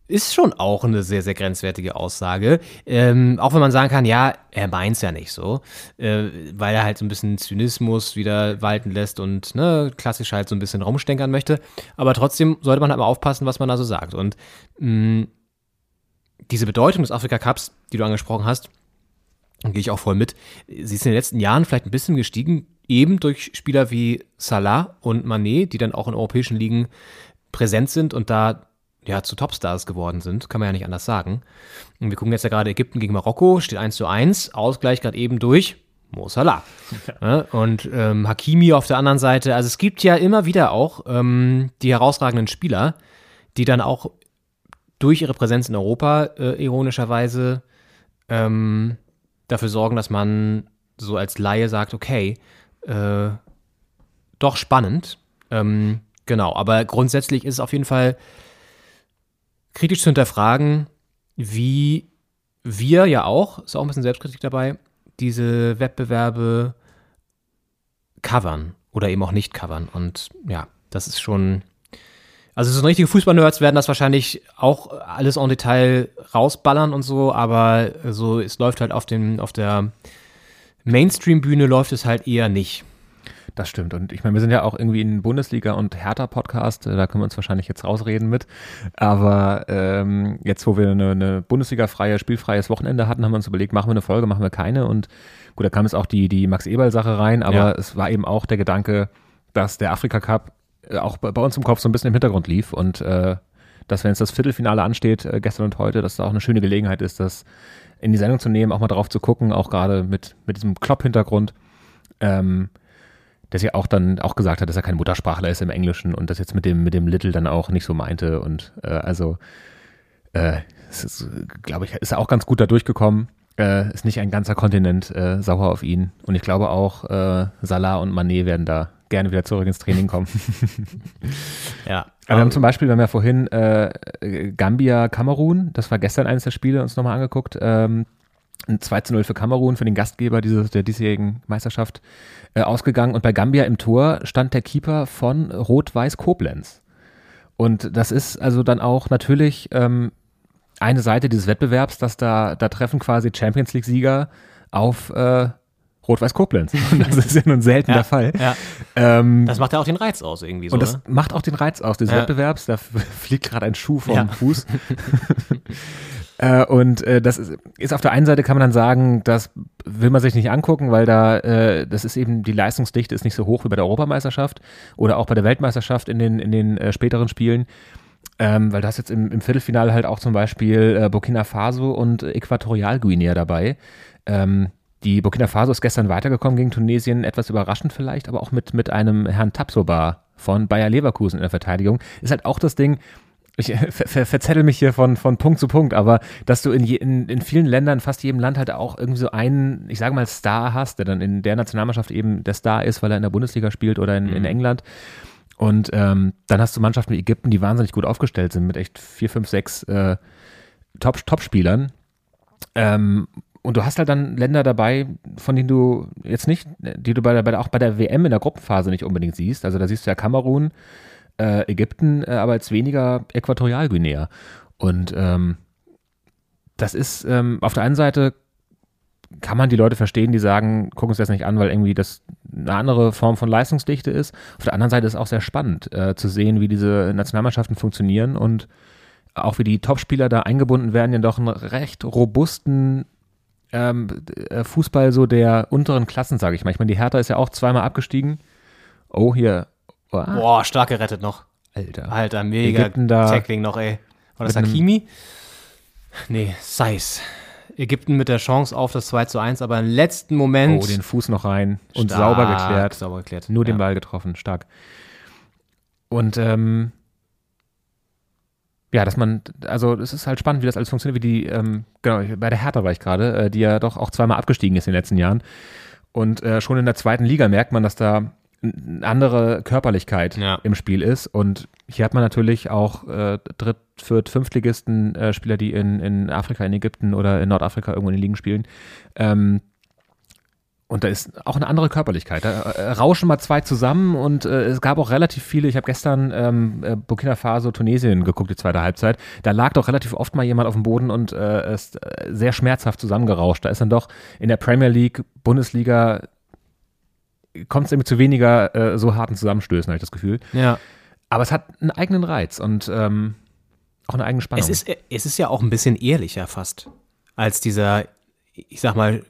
ist schon auch eine sehr, sehr grenzwertige Aussage. Ähm, auch wenn man sagen kann, ja, er meint's ja nicht so, äh, weil er halt so ein bisschen Zynismus wieder walten lässt und ne, klassisch halt so ein bisschen rumstenkern möchte. Aber trotzdem sollte man halt mal aufpassen, was man da so sagt. Und mh, diese Bedeutung des Afrika Cups, die du angesprochen hast, gehe ich auch voll mit. Sie ist in den letzten Jahren vielleicht ein bisschen gestiegen, eben durch Spieler wie Salah und Mané, die dann auch in europäischen Ligen präsent sind und da ja zu Topstars geworden sind, kann man ja nicht anders sagen. Und wir gucken jetzt ja gerade Ägypten gegen Marokko, steht 1 zu 1, Ausgleich gerade eben durch Mo Salah. [LAUGHS] Ja, und ähm, Hakimi auf der anderen Seite. Also es gibt ja immer wieder auch ähm, die herausragenden Spieler, die dann auch durch ihre Präsenz in Europa äh, ironischerweise ähm, dafür sorgen, dass man so als Laie sagt, okay, äh, doch spannend. Ähm, genau, aber grundsätzlich ist es auf jeden Fall kritisch zu hinterfragen, wie wir ja auch, ist auch ein bisschen Selbstkritik dabei, diese Wettbewerbe covern oder eben auch nicht covern. Und ja, das ist schon. Also so richtige Fußballnerds werden das wahrscheinlich auch alles en Detail rausballern und so, aber so es läuft halt auf dem auf der Mainstream-Bühne läuft es halt eher nicht. Das stimmt. Und ich meine, wir sind ja auch irgendwie ein Bundesliga- und Hertha-Podcast. äh, Da können wir uns wahrscheinlich jetzt rausreden mit. Aber ähm, jetzt, wo wir eine, eine Bundesliga-freie, spielfreies Wochenende hatten, haben wir uns überlegt, machen wir eine Folge, machen wir keine. Und gut, da kam jetzt auch die, die Max-Eberl-Sache rein. Aber Ja. es war eben auch der Gedanke, dass der Afrika-Cup äh, auch bei, bei uns im Kopf so ein bisschen im Hintergrund lief. Und äh, dass, wenn jetzt das Viertelfinale ansteht, äh, gestern und heute, dass da auch eine schöne Gelegenheit ist, das in die Sendung zu nehmen, auch mal drauf zu gucken, auch gerade mit, mit diesem Klopp-Hintergrund. Ähm, der sich auch dann auch gesagt hat, dass er kein Muttersprachler ist im Englischen und das jetzt mit dem, mit dem Little dann auch nicht so meinte. Und äh, also äh, glaube ich, ist er auch ganz gut da durchgekommen. Äh, ist nicht ein ganzer Kontinent äh, sauer auf ihn. Und ich glaube auch, äh, Salah und Manet werden da gerne wieder zurück ins Training kommen. [LAUGHS] Ja. Aber wir haben zum Beispiel, wir haben ja vorhin äh, Gambia, Kamerun, das war gestern eines der Spiele, uns nochmal angeguckt. Ähm, ein 2 zu 0 für Kamerun, für den Gastgeber dieses, der diesjährigen Meisterschaft äh, ausgegangen. Und bei Gambia im Tor stand der Keeper von Rot-Weiß Koblenz. Und das ist also dann auch natürlich ähm, eine Seite dieses Wettbewerbs, dass da, da treffen quasi Champions League-Sieger auf äh, Rot-Weiß Koblenz. [LAUGHS] Und das ist ja nun selten Ja, der Fall. ja. Ähm, Das macht ja auch den Reiz aus irgendwie so. und das ne? macht auch den Reiz aus des Ja. Wettbewerbs. Da [LAUGHS] fliegt gerade ein Schuh vom. Fuß. [LAUGHS] Äh, und äh, das ist, ist auf der einen Seite kann man dann sagen, das will man sich nicht angucken, weil da äh, das ist eben die Leistungsdichte ist nicht so hoch wie bei der Europameisterschaft oder auch bei der Weltmeisterschaft in den in den äh, späteren Spielen. Ähm, weil du hast jetzt im, im Viertelfinale halt auch zum Beispiel äh, Burkina Faso und Äquatorialguinea dabei. Ähm, die Burkina Faso ist gestern weitergekommen gegen Tunesien, etwas überraschend vielleicht, aber auch mit, mit einem Herrn Tapsoba von Bayer Leverkusen in der Verteidigung. Ist halt auch das Ding, ich ver ver verzettel mich hier von, von Punkt zu Punkt, aber dass du in, je, in, in vielen Ländern, fast jedem Land halt auch irgendwie so einen, ich sage mal, Star hast, der dann in der Nationalmannschaft eben der Star ist, weil er in der Bundesliga spielt oder in, Mhm. in England. Und ähm, dann hast du Mannschaften wie Ägypten, die wahnsinnig gut aufgestellt sind, mit echt vier, fünf, sechs äh, Top- Top-Spielern. Ähm, und du hast halt dann Länder dabei, von denen du jetzt nicht, die du bei der, bei der, auch bei der WM in der Gruppenphase nicht unbedingt siehst. Also da siehst du ja Kamerun, äh, Ägypten, äh, aber jetzt weniger Äquatorialguinea. Und ähm, das ist ähm, auf der einen Seite kann man die Leute verstehen, die sagen, gucken uns das nicht an, weil irgendwie das eine andere Form von Leistungsdichte ist. Auf der anderen Seite ist es auch sehr spannend äh, zu sehen, wie diese Nationalmannschaften funktionieren und auch wie die Topspieler da eingebunden werden, ja doch einen recht robusten ähm, äh, Fußball so der unteren Klassen, sage ich mal. Ich meine, die Hertha ist ja auch zweimal abgestiegen. Oh, hier. Oh, Boah, stark gerettet noch. Alter. Alter, mega Tackling noch, ey. War das Hakimi? Nee, Seis. Ägypten mit der Chance auf das 2 zu 1, aber im letzten Moment. Oh, den Fuß noch rein und Stark, sauber geklärt. sauber geklärt, Nur den ja. Ball getroffen, stark. Und ähm, ja, dass man, also es ist halt spannend, wie das alles funktioniert, wie die, ähm, genau, bei der Hertha war ich gerade, äh, die ja doch auch zweimal abgestiegen ist in den letzten Jahren. Und äh, schon in der zweiten Liga merkt man, dass da eine andere Körperlichkeit im Spiel ist. Und hier hat man natürlich auch äh, Dritt-, Viert-, Fünftligisten, äh, Spieler, die in, in Afrika, in Ägypten oder in Nordafrika irgendwo in den Ligen spielen. Ähm, und da ist auch eine andere Körperlichkeit. Da äh, rauschen mal zwei zusammen und äh, es gab auch relativ viele. Ich habe gestern ähm, äh, Burkina Faso, Tunesien geguckt, die zweite Halbzeit. Da lag doch relativ oft mal jemand auf dem Boden und äh, ist äh, sehr schmerzhaft zusammengerauscht. Da ist dann doch in der Premier League, Bundesliga, kommt es irgendwie zu weniger äh, so harten Zusammenstößen, habe ich das Gefühl. Ja. Aber es hat einen eigenen Reiz und ähm, auch eine eigene Spannung. Es ist, es ist ja auch ein bisschen ehrlicher fast als dieser, ich sag mal,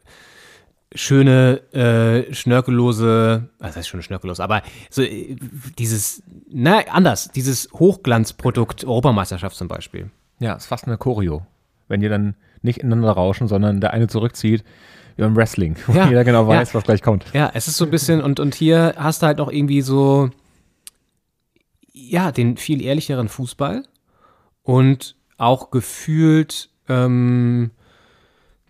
schöne, äh, schnörkellose, was heißt schöne schnörkellos, aber so äh, dieses, na, anders, dieses Hochglanzprodukt Europameisterschaft zum Beispiel. Ja, ist fast eine Choreo. Wenn die dann nicht ineinander rauschen, sondern der eine zurückzieht, wie beim Wrestling, wo Ja, jeder genau weiß, ja. was gleich kommt. Ja, es ist so ein bisschen, und, und hier hast du halt noch irgendwie so, ja, den viel ehrlicheren Fußball und auch gefühlt ähm,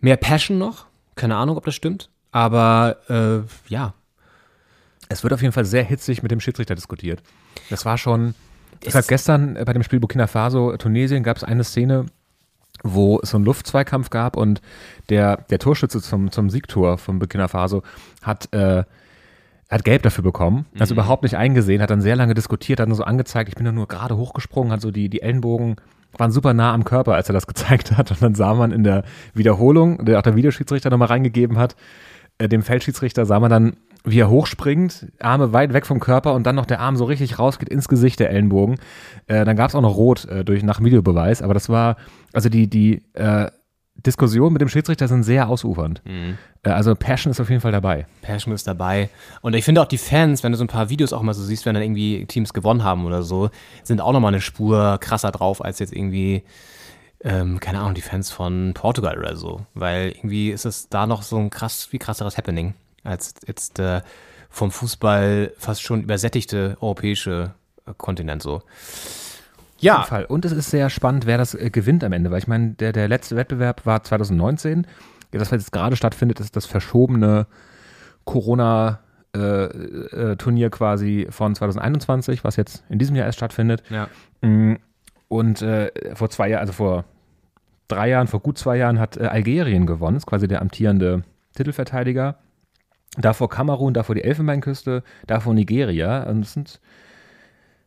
mehr Passion noch. Keine Ahnung, ob das stimmt. Aber äh, ja. Es wird auf jeden Fall sehr hitzig mit dem Schiedsrichter diskutiert. Das war schon, deshalb gestern äh, bei dem Spiel Burkina Faso, Tunesien gab es eine Szene, wo es so einen Luftzweikampf gab und der, der Torschütze zum, zum Siegtor von Burkina Faso hat, äh, hat Gelb dafür bekommen, also Mhm. überhaupt nicht eingesehen, hat dann sehr lange diskutiert, hat nur so angezeigt, ich bin dann nur gerade hochgesprungen, hat so die, die Ellenbogen waren super nah am Körper, als er das [LAUGHS] gezeigt hat und dann sah man in der Wiederholung, der auch der Videoschiedsrichter nochmal reingegeben hat, äh, dem Feldschiedsrichter sah man dann, wie er hochspringt, Arme weit weg vom Körper und dann noch der Arm so richtig rausgeht ins Gesicht der Ellenbogen. Äh, dann gab es auch noch Rot äh, durch nach Videobeweis, aber das war, also die, die äh, Diskussionen mit dem Schiedsrichter sind sehr ausufernd. Mhm. Äh, also Passion ist auf jeden Fall dabei. Passion ist dabei. Und ich finde auch die Fans, wenn du so ein paar Videos auch mal so siehst, wenn dann irgendwie Teams gewonnen haben oder so, sind auch nochmal eine Spur krasser drauf als jetzt irgendwie, ähm, keine Ahnung, die Fans von Portugal oder so. Weil irgendwie ist es da noch so ein krass, viel krasseres Happening als jetzt äh, vom Fußball fast schon übersättigte europäische äh, Kontinent so. Ja. Auf jeden Fall. Und es ist sehr spannend, wer das äh, gewinnt am Ende, weil ich meine, der, der letzte Wettbewerb war 2019. Ja, Das, was jetzt gerade stattfindet, ist das verschobene Corona-Turnier quasi von 2021, was jetzt in diesem Jahr erst stattfindet. Ja. Mm, Und äh, vor zwei Jahren, also vor drei Jahren, vor gut zwei Jahren hat äh, Algerien gewonnen, ist quasi der amtierende Titelverteidiger. Davor Kamerun, davor die Elfenbeinküste, davor Nigeria. Und sind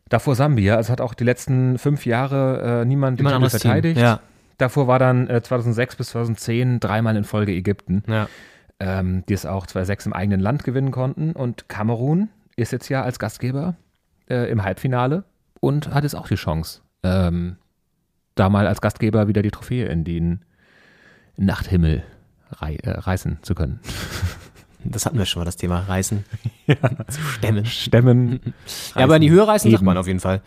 davor Sambia. Also hat auch die letzten fünf Jahre äh, niemand den Immer Team, verteidigt. ja. Davor war dann äh, 2006 bis 2010 dreimal in Folge Ägypten, Ja. ähm, die es auch 2006 im eigenen Land gewinnen konnten. Und Kamerun ist jetzt ja als Gastgeber äh, im Halbfinale und hat jetzt auch die Chance, ähm, da mal als Gastgeber wieder die Trophäe in den Nachthimmel rei äh, reißen zu können. [LAUGHS] Das hatten wir schon mal, das Thema Reißen. [LAUGHS] Zu stemmen. Stemmen. Ja, aber in die Höhe reißen sagt heben. man auf jeden Fall.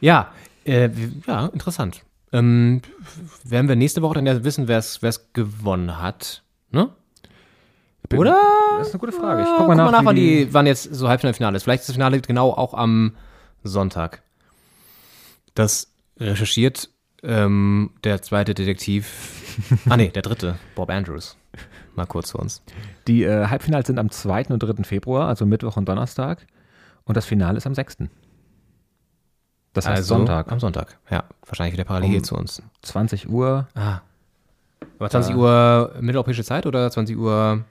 Ja, äh, ja, interessant. Ähm, werden wir nächste Woche dann ja wissen, wer es gewonnen hat. Ne? Oder? Das ist eine gute Frage. Ich Ja, guck mal nach, wann, die, wann jetzt so Halbfinale ist. Vielleicht ist das Finale genau auch am Sonntag. Das recherchiert ähm, der zweite Detektiv. ah, nee, der dritte, Bob Andrews. Mal kurz zu uns. Die äh, Halbfinals sind am 2. und 3. Februar, also Mittwoch und Donnerstag. Und das Finale ist am 6. Das heißt also, Sonntag. Am Sonntag, ja. Wahrscheinlich wieder parallel Um- zu uns. 20 Uhr. Ah. Aber 20 Äh, Uhr mitteleuropäische Zeit oder 20 Uhr?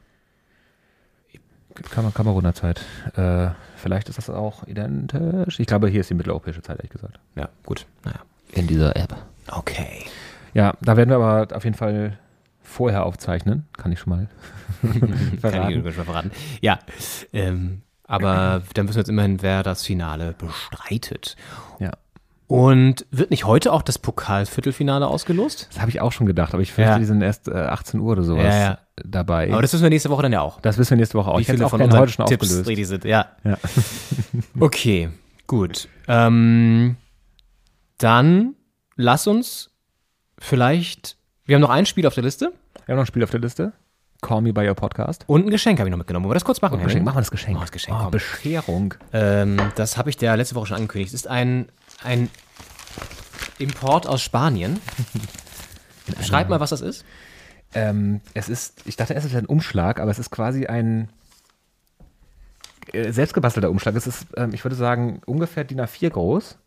Kam Kameruner Zeit. Äh, vielleicht ist das auch identisch. Ich glaube, hier ist die mitteleuropäische Zeit, ehrlich gesagt. Ja, gut. Naja. In dieser App. Okay. Ja, da werden wir aber auf jeden Fall vorher aufzeichnen. Kann ich schon mal [LAUGHS] Kann ich verraten. schon verraten. Ja. Ähm, aber dann wissen wir jetzt immerhin, wer das Finale bestreitet. Ja. Und wird nicht heute auch das Pokalviertelfinale ausgelost? Das habe ich auch schon gedacht, aber ich fürchte, Ja. die sind erst äh, 18 Uhr oder sowas Ja, ja. dabei. Aber das wissen wir nächste Woche dann ja auch. das wissen wir nächste Woche auch. Wie ich hätte viele auch von heute schon Tipps aufgelöst. richtig sind. Ja. Ja. [LAUGHS] Okay, gut. Ähm, dann lass uns vielleicht. Wir haben noch ein Spiel auf der Liste Wir haben noch ein Spiel auf der Liste. Call Me By Your Podcast. und ein Geschenk habe ich noch mitgenommen. Wollen wir das kurz machen? Geschenk. Machen wir das Geschenk. Oh, das Geschenk, Oh. Bescherung. Ähm, das habe ich der letzte Woche schon angekündigt. Es ist ein, ein Import aus Spanien. [LAUGHS] Schreib mal, was das ist. Ähm, es ist, ich dachte, es ist ein Umschlag, aber es ist quasi ein äh, selbstgebastelter Umschlag. Es ist, ähm, ich würde sagen, ungefähr DIN A4 groß.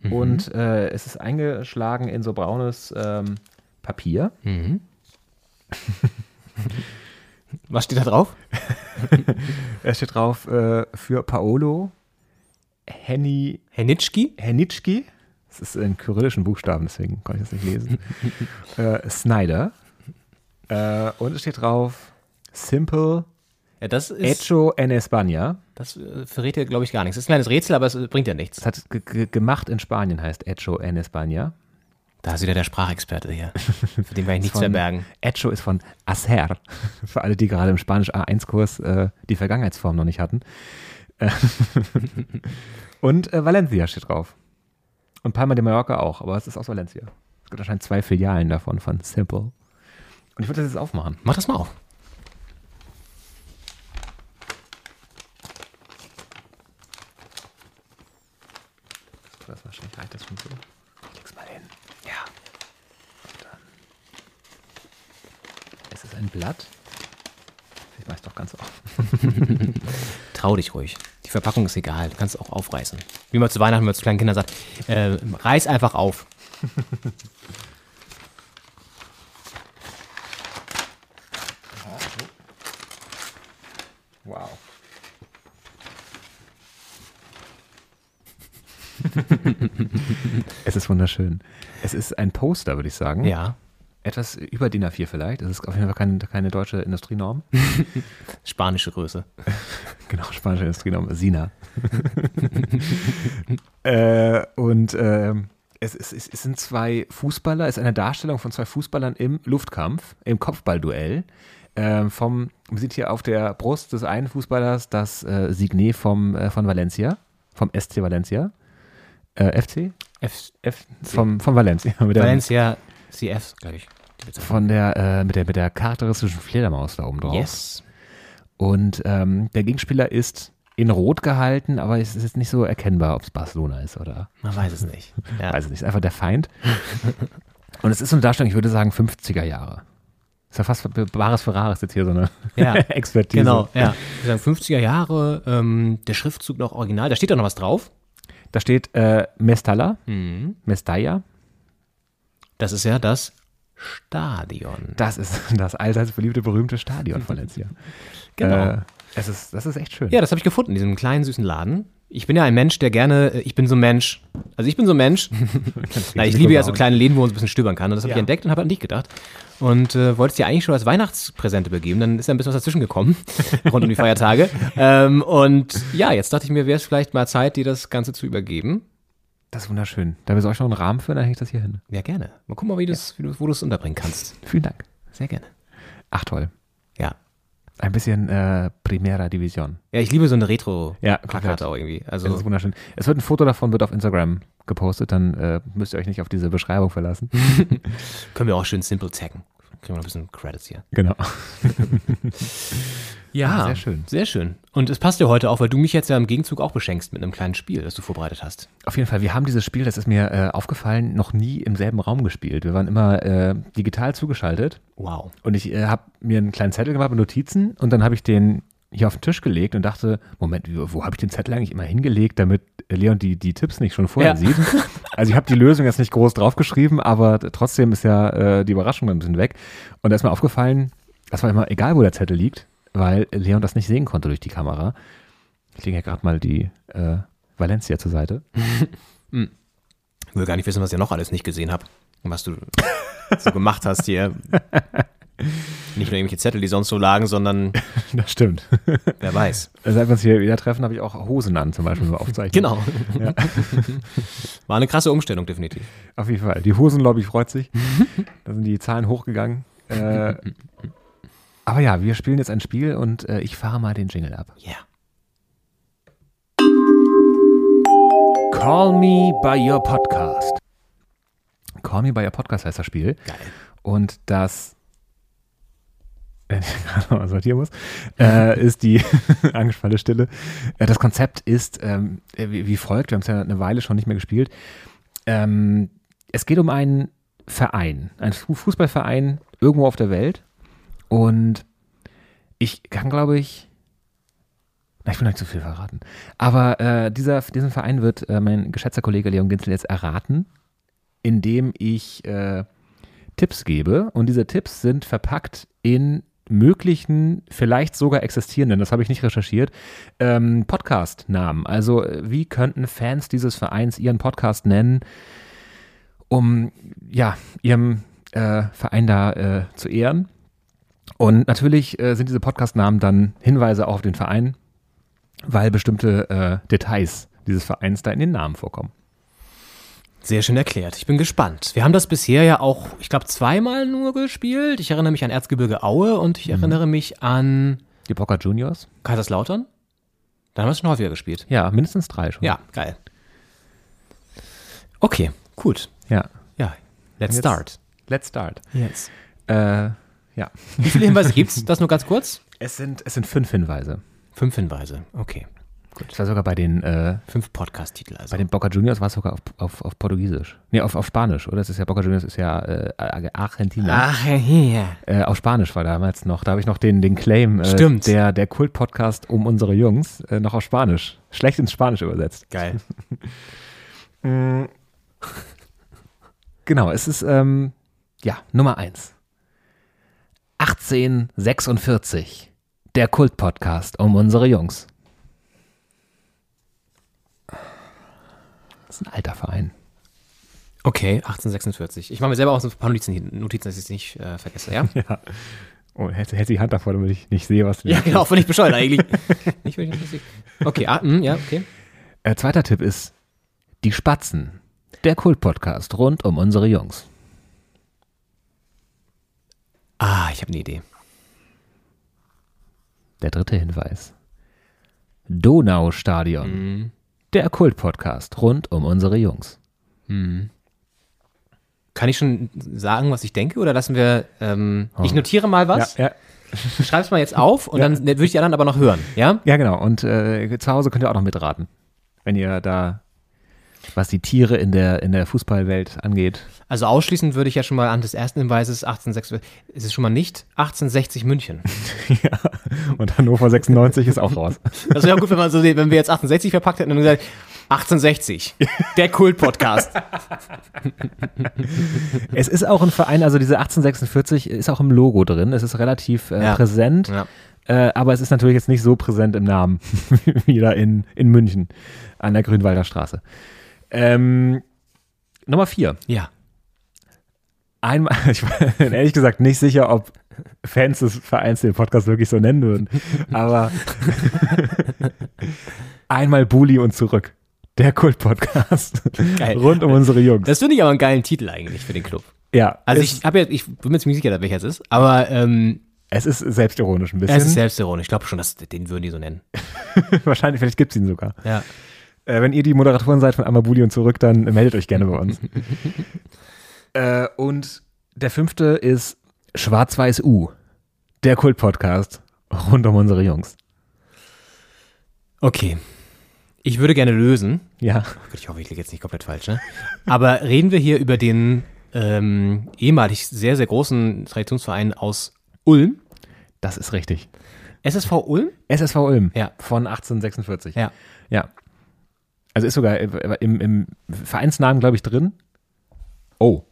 Mhm. Und äh, es ist eingeschlagen in so braunes ähm, Papier. [LAUGHS] Was steht da drauf? [LAUGHS] Es steht drauf äh, für Paolo Henny Henitschki? Henitschki. Das ist in kyrillischen Buchstaben, deswegen kann ich das nicht lesen. [LAUGHS] äh, Snyder. Äh, und es steht drauf Simple Ja, das ist. Hecho en España. Das äh, verrät ja, glaube ich, gar nichts. Das ist ein kleines Rätsel, aber es äh, bringt ja nichts. Das hat ge- ge- gemacht in Spanien, heißt Hecho en España. Da ist wieder der Sprachexperte hier. [LAUGHS] Für den werde ich nichts Von- verbergen. Hecho ist von hacer. [LAUGHS] Für alle, die gerade im Spanisch A1-Kurs äh, die Vergangenheitsform noch nicht hatten. [LAUGHS] Und äh, Valencia steht drauf. Und Palma de Mallorca auch, aber es ist aus Valencia. Es gibt anscheinend zwei Filialen davon, von Simple. Und ich würde das jetzt aufmachen. Mach das mal auf. Das wahrscheinlich reicht das schon so. Ich leg's mal hin. Ja. Und dann. Es ist ein Blatt. Ich mach's doch ganz auf. [LAUGHS] Trau dich ruhig. Die Verpackung ist egal. Du kannst es auch aufreißen. Wie man zu Weihnachten, wenn man zu kleinen Kindern sagt, äh, reiß einfach auf. [LAUGHS] Wow. [LAUGHS] es ist wunderschön. Es ist ein Poster, würde ich sagen. Ja. Etwas über DIN A4 vielleicht. Es ist auf jeden Fall keine, keine deutsche Industrienorm. [LAUGHS] Spanische Größe. [LAUGHS] genau, spanische Industrienorm. Sina. äh, und ähm, es, es, es, sind zwei Fußballer, es ist eine Darstellung von zwei Fußballern im Luftkampf, im Kopfballduell. Ähm, vom, wir sind hier auf der Brust des einen Fußballers das äh, Signet vom, äh, von Valencia, vom SC Valencia. Äh, FC? F F, vom, von Valencia. Mit der, Valencia CF, glaube ich. Von der, äh, mit, der, mit der charakteristischen Fledermaus da oben drauf. Yes. Und ähm, der Gegenspieler ist in Rot gehalten, aber es ist jetzt nicht so erkennbar, ob es Barcelona ist oder. Man weiß es nicht. [LAUGHS] Ja. Weiß es nicht, ist einfach der Feind. [LAUGHS] Und es ist so eine Darstellung, ich würde sagen 50er Jahre. Ist ja fast Bares Ferraris jetzt hier so eine Ja, [LAUGHS] Expertise. Genau, ja. Wir sagen 50er Jahre, ähm, der Schriftzug noch original. Da steht doch noch was drauf. Da steht äh, Mestalla, Mhm. Mestalla. Das ist ja das Stadion. Das ist [LAUGHS] das allseits beliebte, berühmte Stadion Valencia. [LAUGHS] Genau. Äh, es ist, das ist echt schön. Ja, das habe ich gefunden in diesem kleinen, süßen Laden. Ich bin ja ein Mensch, der gerne, äh, ich bin so ein Mensch. Also ich bin so ein Mensch. [LAUGHS] Na, ich liebe ja so kleine Läden, wo man so ein bisschen stöbern kann. Und das habe Ja. ich entdeckt und habe an dich gedacht. Und äh, wollte es dir eigentlich schon als Weihnachtspräsente begeben. Dann ist ja ein bisschen was dazwischen gekommen, [LAUGHS] rund um die Feiertage. ähm, und ja, jetzt dachte ich mir, wäre es vielleicht mal Zeit, dir das Ganze zu übergeben. Das ist wunderschön. Da wir auch schon einen Rahmen führen, dann hänge ich das hier hin. Ja, gerne. Mal gucken, mal, wie du's, wie wo du es unterbringen kannst. Vielen Dank. Sehr gerne. Ach toll. Ja. Ein bisschen äh, Primera Division. Ja, ich liebe so eine Retro-Plakate auch irgendwie. Also, das ist wunderschön. Es wird ein Foto davon, wird auf Instagram gepostet, dann äh, müsst ihr euch nicht auf diese Beschreibung verlassen. [LAUGHS] können wir auch schön simple taggen. Kriegen wir noch ein bisschen Credits hier. genau. [LAUGHS] Ja, sehr schön. Sehr schön. Und es passt dir heute auch, weil du mich jetzt ja im Gegenzug auch beschenkst mit einem kleinen Spiel, das du vorbereitet hast. Auf jeden Fall, wir haben dieses Spiel, das ist mir äh, aufgefallen, noch nie im selben Raum gespielt. Wir waren immer äh, digital zugeschaltet. Wow. Und ich äh, habe mir einen kleinen Zettel gemacht mit Notizen und dann habe ich den hier auf den Tisch gelegt und dachte, Moment, wo, habe ich den Zettel eigentlich immer hingelegt, damit Leon die, die Tipps nicht schon vorher Ja. sieht? Also ich habe die Lösung jetzt nicht groß draufgeschrieben, aber trotzdem ist ja äh, die Überraschung ein bisschen weg. Und da ist mir aufgefallen, das war immer egal, wo der Zettel liegt, weil Leon das nicht sehen konnte durch die Kamera. Ich lege ja gerade mal die äh, Valencia zur Seite. [LAUGHS] Ich will gar nicht wissen, was ich noch alles nicht gesehen habe und was du so gemacht hast hier. [LAUGHS] Nicht nur irgendwelche Zettel, die sonst so lagen, sondern [LAUGHS] Das stimmt. wer weiß. Seit wir uns hier wieder treffen, habe ich auch Hosen an, zum Beispiel, beim Aufzeichnen. Genau. Ja. [LAUGHS] War eine krasse Umstellung, definitiv. Auf jeden Fall. Die Hosenlobby freut sich. [LAUGHS] da sind die Zahlen hochgegangen. Äh, aber ja, wir spielen jetzt ein Spiel und äh, ich fahre mal den Jingle ab. Ja. Call Me By Your Podcast. Call Me By Your Podcast heißt das Spiel. Geil. Und das, ich [LAUGHS] gerade mal sortieren muss, äh, ist die [LAUGHS] angespannte Stille. Äh, das Konzept ist ähm, wie, wie folgt. Wir haben es ja eine Weile schon nicht mehr gespielt. Ähm, es geht um einen Verein, einen Fu- Fußballverein irgendwo auf der Welt. Und ich kann, glaube ich, na, ich will nicht zu viel verraten. Aber äh, dieser, diesen Verein wird äh, mein geschätzter Kollege Leon Ginzel jetzt erraten, indem ich äh, Tipps gebe. Und diese Tipps sind verpackt in möglichen, vielleicht sogar existierenden, das habe ich nicht recherchiert, ähm, Podcast-Namen. Also äh, wie könnten Fans dieses Vereins ihren Podcast nennen, um ja, ihrem äh, Verein da äh, zu ehren. Und natürlich äh, sind diese Podcast-Namen dann Hinweise auch auf den Verein, weil bestimmte äh, Details dieses Vereins da in den Namen vorkommen. Sehr schön erklärt. Ich bin gespannt. Wir haben das bisher ja auch, ich glaube, zweimal nur gespielt. Ich erinnere mich an Erzgebirge Aue und ich erinnere mich an Die Boca Juniors? Kaiserslautern. Da haben wir es schon häufiger gespielt. Ja, mindestens drei schon. Ja, geil. Okay, gut. Ja. Ja, let's Jetzt- start. Let's start. Yes. Äh, ja. Wie viele Hinweise gibt's? [LAUGHS] Das nur ganz kurz? Es sind, es sind fünf Hinweise. Fünf Hinweise. Okay. Das war sogar bei den, äh, Fünf Podcast-Titel also. bei den Boca Juniors war es sogar auf, auf, auf Portugiesisch. Nee, auf, auf Spanisch, oder? Das ist ja, Boca Juniors ist ja äh, Argentina. Ach, ja. Äh, auf Spanisch war damals noch. Da habe ich noch den, den Claim, äh, Stimmt. der, der Kult-Podcast um unsere Jungs, äh, noch auf Spanisch. Schlecht ins Spanisch übersetzt. Geil. [LAUGHS] Genau, es ist, ähm, ja, Nummer eins. 1846. Der Kult-Podcast um unsere Jungs. Das ist ein alter Verein. Okay, 1846. Ich mache mir selber auch so ein paar Notizen, Notizen dass ich es nicht äh, vergesse, ja? [LAUGHS] Ja. Oh, hält, hält die Hand davor, damit ich nicht sehe, was du ja, genau, völlig bescheuert eigentlich. [LAUGHS] nicht, wenn ich nicht. Okay, ah, mh, ja, okay. Äh, zweiter Tipp ist Die Spatzen. Der Kult-Podcast rund um unsere Jungs. Ah, ich habe eine Idee. Der dritte Hinweis. Donaustadion. Der Kult-Podcast rund um unsere Jungs. Kann ich schon sagen, was ich denke, oder lassen wir, ähm, ich notiere mal was, Ja, ja. [LAUGHS] schreib's mal jetzt auf und dann würde ich die anderen aber noch hören, ja? ja, genau. Und äh, zu Hause könnt ihr auch noch mitraten. Wenn ihr da, was die Tiere in der, in der Fußballwelt angeht. Also ausschließend würde ich ja schon mal an des ersten Hinweises 1860, ist es schon mal nicht 1860 München. [LAUGHS] ja. Und Hannover 96 ist auch raus. Das wäre auch gut, wenn man so wenn wir jetzt 1860 verpackt hätten und gesagt, 1860, der Kult-Podcast. Es ist auch ein Verein, also diese 1846 ist auch im Logo drin. Es ist relativ äh, Ja. präsent. Ja. Äh, aber es ist natürlich jetzt nicht so präsent im Namen [LAUGHS] wie da in, in München an der Grünwalder Straße. Ähm, Nummer vier. Ja. Einmal, [LAUGHS] ich bin ehrlich gesagt nicht sicher, ob Fans des Vereins den Podcast wirklich so nennen würden. Aber [LAUGHS] einmal Bully und zurück. Der Kult-Podcast. Rund um unsere Jungs. Das finde ich aber einen geilen Titel eigentlich für den Club. ja, Also ich habe ja, ich bin mir ziemlich sicher, welcher es ist, aber ähm, es ist selbstironisch ein bisschen. es ist selbstironisch. Ich glaube schon, dass den würden die so nennen. [LAUGHS] Wahrscheinlich, vielleicht gibt es ihn sogar. Ja. Äh, wenn ihr die Moderatoren seid von Amabuli und zurück, dann meldet euch gerne bei uns. [LAUGHS] äh, und der fünfte ist Schwarz-Weiß U. Der Kult-Podcast rund um unsere Jungs. Okay. Ich würde gerne lösen. Ja. Oh Gott, Ich hoffe, ich liege jetzt nicht komplett falsch, ne? Aber reden wir hier über den ähm, ehemalig sehr, sehr großen Traditionsverein aus Ulm. Das ist richtig. SSV Ulm? SSV Ulm Ja. von 1846. Ja. Ja. Also ist sogar im, im Vereinsnamen, glaube ich, drin. Oh.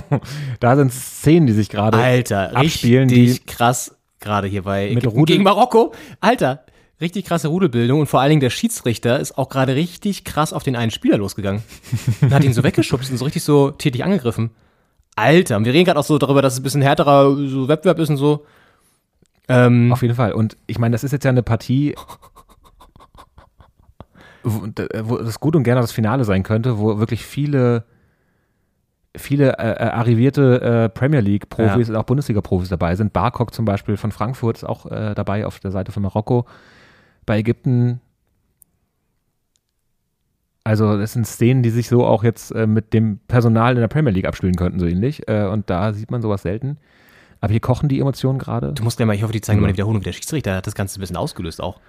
[LAUGHS] da sind Szenen, die sich gerade Alter, abspielen, richtig die krass gerade hier bei Mit Rudel- gegen Marokko. Alter, richtig krasse Rudelbildung und vor allen Dingen der Schiedsrichter ist auch gerade richtig krass auf den einen Spieler losgegangen. und hat ihn so [LAUGHS] weggeschubst und so richtig so tätig angegriffen. Alter, und wir reden gerade auch so darüber, dass es ein bisschen härterer so Wettbewerb ist und so. Ähm, Auf jeden Fall. Und ich meine, das ist jetzt ja eine Partie, wo, wo das gut und gerne das Finale sein könnte, wo wirklich viele, viele äh, äh, arrivierte äh, Premier League-Profis Ja. und auch Bundesliga-Profis dabei sind. Barkok zum Beispiel von Frankfurt ist auch äh, dabei auf der Seite von Marokko. Bei Ägypten. Also, das sind Szenen, die sich so auch jetzt äh, mit dem Personal in der Premier League abspielen könnten, so ähnlich. Äh, und da sieht man sowas selten. Aber hier kochen die Emotionen gerade. Du musst gleich mal, ich hoffe, die zeigen Ja. mal eine Wiederholung. Der Schiedsrichter hat das Ganze ein bisschen ausgelöst auch.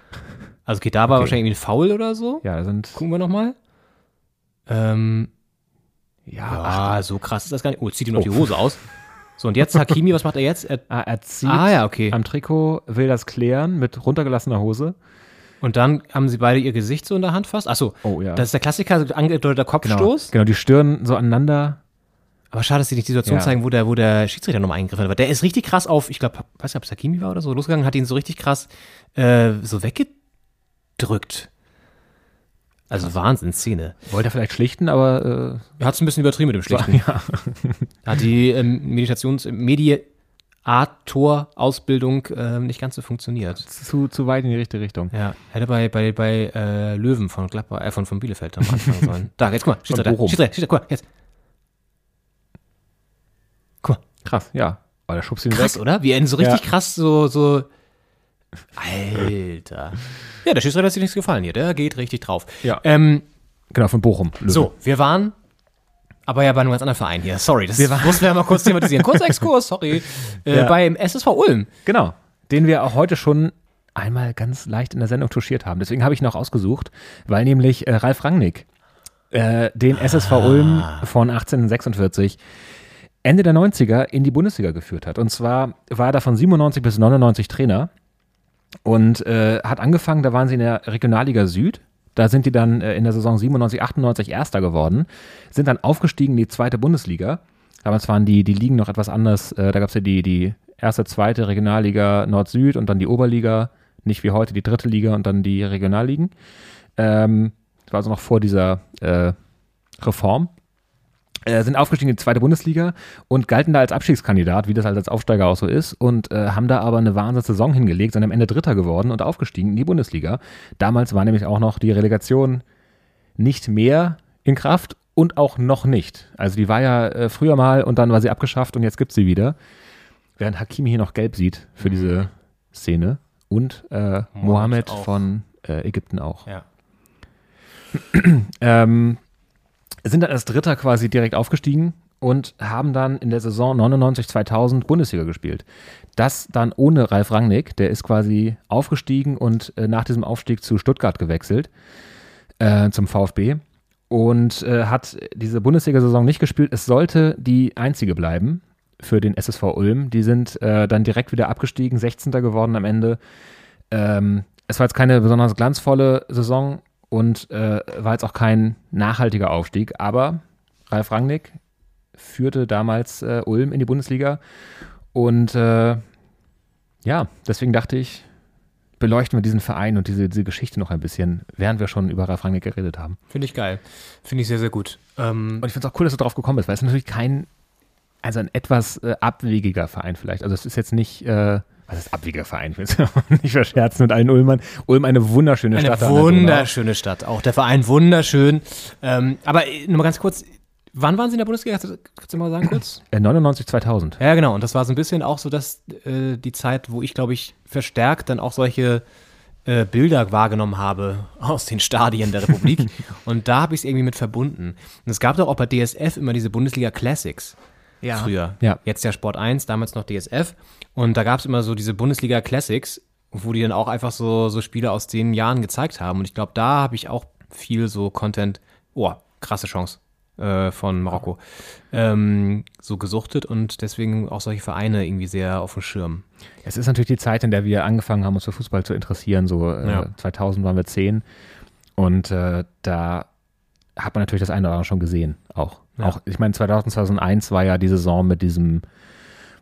Also okay, da war Okay. wahrscheinlich irgendwie ein Foul oder so. Ja, da sind. Gucken wir nochmal. Ähm, Ja, ja, so krass ist das gar nicht. Oh, zieht ihm noch die Hose aus. So, und jetzt Hakimi, was macht er jetzt? Er, [LAUGHS] Ah, er zieht ah, ja, okay. am Trikot, will das klären mit runtergelassener Hose. Und dann haben sie beide ihr Gesicht so in der Hand fast. Achso, Oh ja. das ist der Klassiker, so angedeuteter Kopfstoß. Genau, die Stirn so aneinander. Aber schade, dass sie nicht die Situation Ja. zeigen, wo der, wo der Schiedsrichter nochmal eingegriffen hat. Der ist richtig krass auf, ich glaube, weiß nicht, ob es Hakimi war oder so, losgegangen, hat ihn so richtig krass äh, so weggedrückt. Also Wahnsinnsszene. Wollte er vielleicht schlichten, aber Er hat es ein bisschen übertrieben mit dem äh, Schlichten. [LAUGHS] ja. Hat die ähm, Meditations-, Mediator-Ausbildung ähm, nicht ganz so funktioniert. zu, zu weit in die richtige Richtung. Ja, hätte bei, bei, bei äh, Löwen von Gladbach, äh, von, von Bielefeld am Anfang [LAUGHS] sollen. Da, jetzt guck mal, Schiedsrichter, Bochum. Schiedsrichter, Schiedsrichter, guck mal, jetzt. Krass, ja. Aber der schubst ihn Krass, weg. oder? Wie er ihn so richtig Ja. krass so, so. Alter. Ja, der Schiedsrichter hat sich nichts gefallen hier. Der geht richtig drauf. Ja. Ähm, Genau, von Bochum. Löwe. so, wir waren aber ja bei einem ganz anderen Verein hier. Sorry, das Wir mussten wir ja mal kurz thematisieren. Kurzer Exkurs, sorry. [LAUGHS] Äh, Ja. Beim SSV Ulm. Genau. Den wir auch heute schon einmal ganz leicht in der Sendung touchiert haben. Deswegen habe ich ihn auch ausgesucht, weil nämlich äh, Ralf Rangnick äh, den SSV Ulm von 1846 Ende der 90er in die Bundesliga geführt hat. Und zwar war er da von 97 bis 99 Trainer und äh, hat angefangen, da waren sie in der Regionalliga Süd. Da sind die dann äh, in der Saison 97, 98 Erster geworden, sind dann aufgestiegen in die zweite Bundesliga. Damals waren die, die Ligen noch etwas anders. Äh, da gab es ja die, die erste, zweite Regionalliga Nord-Süd und dann die Oberliga, nicht wie heute die dritte Liga und dann die Regionalligen. Ähm, war also noch vor dieser äh, Reform. Äh, sind aufgestiegen in die zweite Bundesliga und galten da als Abstiegskandidat, wie das halt als Aufsteiger auch so ist, und äh, haben da aber eine Wahnsinnssaison hingelegt, sind am Ende Dritter geworden und aufgestiegen in die Bundesliga. Damals war nämlich auch noch die Relegation nicht mehr in Kraft und auch noch nicht. Also die war ja äh, früher mal und dann war sie abgeschafft und jetzt gibt sie wieder. Während Hakimi hier noch gelb sieht für diese Szene und äh, Mohammed auch. von äh, Ägypten auch. Ja. [CLEARS THROAT] Ähm, sind dann als Dritter quasi direkt aufgestiegen und haben dann in der Saison 99-2000 Bundesliga gespielt. Das dann ohne Ralf Rangnick, der ist quasi aufgestiegen und äh, nach diesem Aufstieg zu Stuttgart gewechselt, äh, zum VfB und äh, hat diese Bundesliga-Saison nicht gespielt. Es sollte die einzige bleiben für den SSV Ulm. Die sind äh, dann direkt wieder abgestiegen, 16. geworden am Ende. Ähm, es war jetzt keine besonders glanzvolle Saison und äh, war jetzt auch kein nachhaltiger Aufstieg, aber Ralf Rangnick führte damals äh, Ulm in die Bundesliga und äh, ja, deswegen dachte ich, beleuchten wir diesen Verein und diese, diese Geschichte noch ein bisschen, während wir schon über Ralf Rangnick geredet haben. Finde ich geil. Finde ich sehr, sehr gut. Ähm, Und ich finde es auch cool, dass du drauf gekommen bist, weil es ist natürlich kein, also ein etwas äh, abwegiger Verein vielleicht. Also es ist jetzt nicht, äh, Was ist Abwiegerverein? Ich will es [LAUGHS] nicht verscherzen mit allen Ulmern. Ulm eine wunderschöne Eine Stadt. Donau. wunderschöne Stadt. Auch der Verein wunderschön. Ähm, aber äh, nur mal ganz kurz, wann waren Sie in der Bundesliga? Kannst du- mal sagen kurz? Äh, 99, 2000. Ja, genau. Und das war so ein bisschen auch so, dass äh, die Zeit, wo ich, glaube ich, verstärkt dann auch solche äh, Bilder wahrgenommen habe [LAUGHS] aus den Stadien der Republik. [LAUGHS] und da habe ich es irgendwie mit verbunden. Und es gab doch auch bei DSF immer diese Bundesliga Classics. Ja. Früher. Ja. Jetzt ja Sport 1, damals noch DSF. Und da gab es immer so diese Bundesliga Classics, wo die dann auch einfach so, so Spiele aus den Jahren gezeigt haben. Und ich glaube, da habe ich auch viel so Content, oh, krasse Chance äh, von Marokko, ähm, so gesuchtet und deswegen auch solche Vereine irgendwie sehr auf dem Schirm. Es ist natürlich die Zeit, in der wir angefangen haben, uns für Fußball zu interessieren. So äh, Ja. 2000 waren wir 10 und äh, da hat man natürlich das eine oder andere schon gesehen. Auch. Ja. auch ich meine, 2000, 2001 war ja die Saison mit diesem,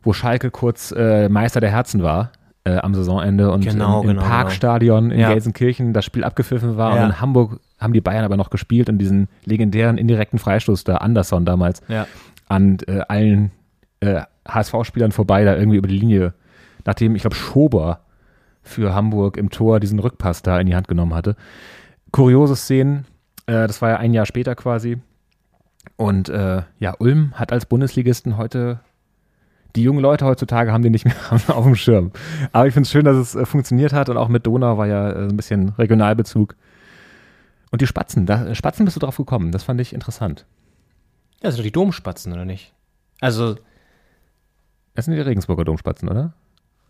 wo Schalke kurz äh, Meister der Herzen war. Äh, am Saisonende und Genau, im, im genau, Parkstadion in Ja. Gelsenkirchen das Spiel abgepfiffen war Ja. und in Hamburg haben die Bayern aber noch gespielt und diesen legendären indirekten Freistoß da Anderson damals Ja. an äh, allen äh, HSV-Spielern vorbei, da irgendwie über die Linie, nachdem, ich glaube, Schober für Hamburg im Tor diesen Rückpass da in die Hand genommen hatte. Kuriose Szenen, äh, das war ja ein Jahr später quasi. Und äh, ja, Ulm hat als Bundesligisten heute, die jungen Leute heutzutage haben den nicht mehr [LAUGHS] auf dem Schirm. Aber ich finde es schön, dass es äh, funktioniert hat und auch mit Donau war ja äh, ein bisschen Regionalbezug. Und die Spatzen, da, Spatzen bist du drauf gekommen, das fand ich interessant. Ja, das sind doch die Domspatzen, oder nicht? Also, Das sind die Regensburger Domspatzen, oder?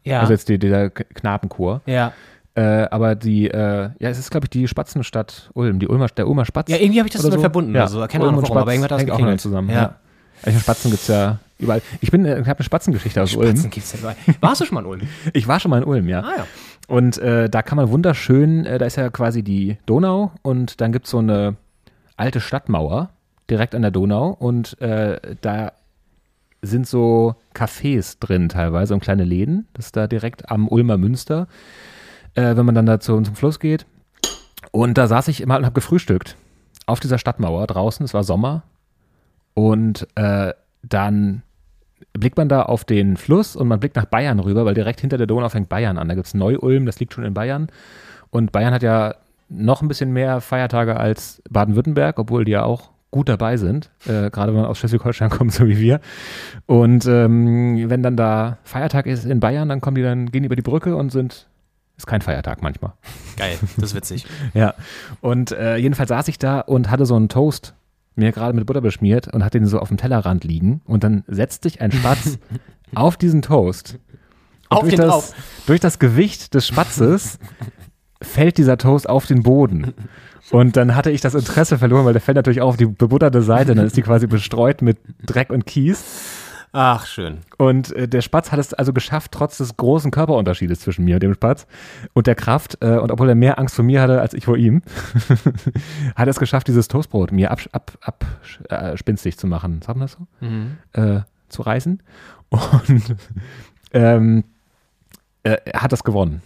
ja. Also jetzt die, K- Knabenchor. ja. Äh, aber die, äh, ja, es ist, glaube ich, die Spatzenstadt Ulm, die Ulmer, der Ulmer Spatz. Ja, irgendwie habe ich das damit so. verbunden. Ja, Also, keine Ulm Ahnung warum, aber Spatz hat das hängt auch geklingelt. zusammen. Ja. Ja. ja. Spatzen gibt es ja überall. Ich bin, äh, ich habe eine Spatzengeschichte aus Spatzen Ulm. gibt's ja überall. Warst du schon mal in Ulm? [LAUGHS] Ich war schon mal in Ulm, ja. Ah ja. Und äh, da kann man wunderschön, äh, da ist ja quasi die Donau und dann gibt es so eine alte Stadtmauer direkt an der Donau und äh, da sind so Cafés drin teilweise und kleine Läden. Das ist da direkt am Ulmer Münster, äh, wenn man dann da zu, zum Fluss geht. Und da saß ich immer und habe gefrühstückt auf dieser Stadtmauer draußen. Es war Sommer und äh, dann blickt man da auf den Fluss und man blickt nach Bayern rüber, weil direkt hinter der Donau fängt Bayern an. Da gibt es Neu-Ulm, das liegt schon in Bayern. Und Bayern hat ja noch ein bisschen mehr Feiertage als Baden-Württemberg, obwohl die ja auch gut dabei sind, äh, gerade wenn man aus Schleswig-Holstein [LAUGHS] kommt, so wie wir. Und ähm, wenn dann da Feiertag ist in Bayern, dann kommen die dann, gehen die über die Brücke und sind, ist kein Feiertag manchmal. Geil, das ist witzig. [LAUGHS] Ja. Und äh, jedenfalls saß ich da und hatte so einen Toast mir gerade mit Butter beschmiert und hatte den so auf dem Tellerrand liegen. Und dann setzt sich ein Spatz [LAUGHS] auf diesen Toast. Und Auf durch den das. Durch das Gewicht des Spatzes fällt dieser Toast auf den Boden. Und dann hatte ich das Interesse verloren, weil der fällt natürlich auch auf die bebutterte Seite. Dann ist die quasi bestreut mit Dreck und Kies. Ach, schön. Und äh, der Spatz hat es also geschafft, trotz des großen Körperunterschiedes zwischen mir und dem Spatz und der Kraft, äh, und obwohl er mehr Angst vor mir hatte als ich vor ihm, [LAUGHS] hat er es geschafft, dieses Toastbrot mir ab, ab, ab äh, zu machen. Sagt man das so? Äh, zu reißen. [LAUGHS] Und ähm, äh, er hat das gewonnen.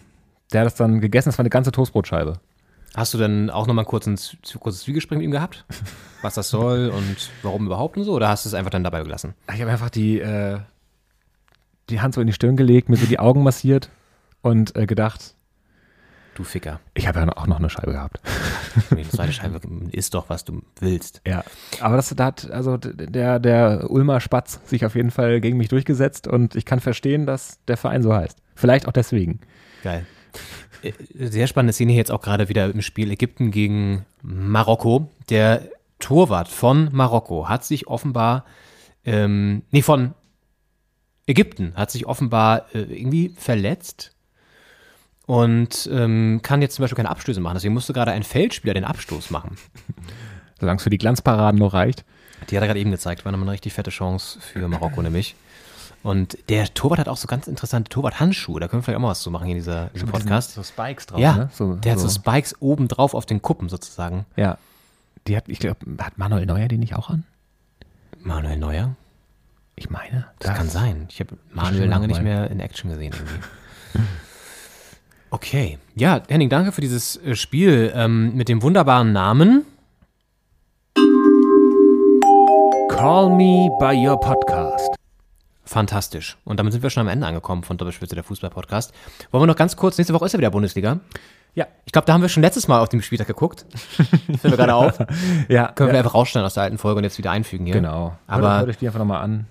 Der hat das dann gegessen, das war eine ganze Toastbrotscheibe. Hast du dann auch nochmal kurz ein kurzes Zwiegespräch mit ihm gehabt? Was das soll und warum überhaupt und so? Oder hast du es einfach dann dabei gelassen? Ich habe einfach die, äh, die Hand so in die Stirn gelegt, mir so die Augen massiert und äh, gedacht, Du Ficker. ich habe ja auch noch eine Scheibe gehabt. [LAUGHS] Die zweite Scheibe ist doch, was du willst. Ja, aber das da hat also der, der Ulmer Spatz sich auf jeden Fall gegen mich durchgesetzt und ich kann verstehen, dass der Verein so heißt. Vielleicht auch deswegen. Geil. Sehr spannende Szene jetzt auch gerade wieder im Spiel Ägypten gegen Marokko. Der Torwart von Marokko hat sich offenbar, ähm, nee, von Ägypten hat sich offenbar äh, irgendwie verletzt und ähm, kann jetzt zum Beispiel keine Abstöße machen. Deswegen musste gerade ein Feldspieler den Abstoß machen. Solange es für die Glanzparaden noch reicht. Die hat er gerade eben gezeigt, war nochmal eine richtig fette Chance für Marokko nämlich. Und der Torwart hat auch so ganz interessante Torwart-Handschuhe. Da können wir vielleicht auch mal was zu machen hier in dieser, diesem Podcast. So Spikes drauf, Ja, ne? So, der hat so Spikes oben drauf auf den Kuppen sozusagen. Ja. Die hat, ich glaube, hat Manuel Neuer die nicht auch an? Manuel Neuer? Ich meine. Das kann sein. Ich habe Manuel lange nicht mehr in Action gesehen irgendwie. [LAUGHS] Okay. Ja, Henning, danke für dieses äh, Spiel ähm, mit dem wunderbaren Namen. Call me by your podcast. Fantastisch. Und damit sind wir schon am Ende angekommen von Doppelspitze der Fußball-Podcast. Wollen wir noch ganz kurz, nächste Woche ist ja wieder Bundesliga. Ja. Ich glaube, da haben wir schon letztes Mal auf dem Spieltag geguckt. [LAUGHS] Fällt mir gerade auf. Ja, Können wir ja. einfach rausschneiden aus der alten Folge und jetzt wieder einfügen hier. Genau. Aber hört euch die einfach nochmal an.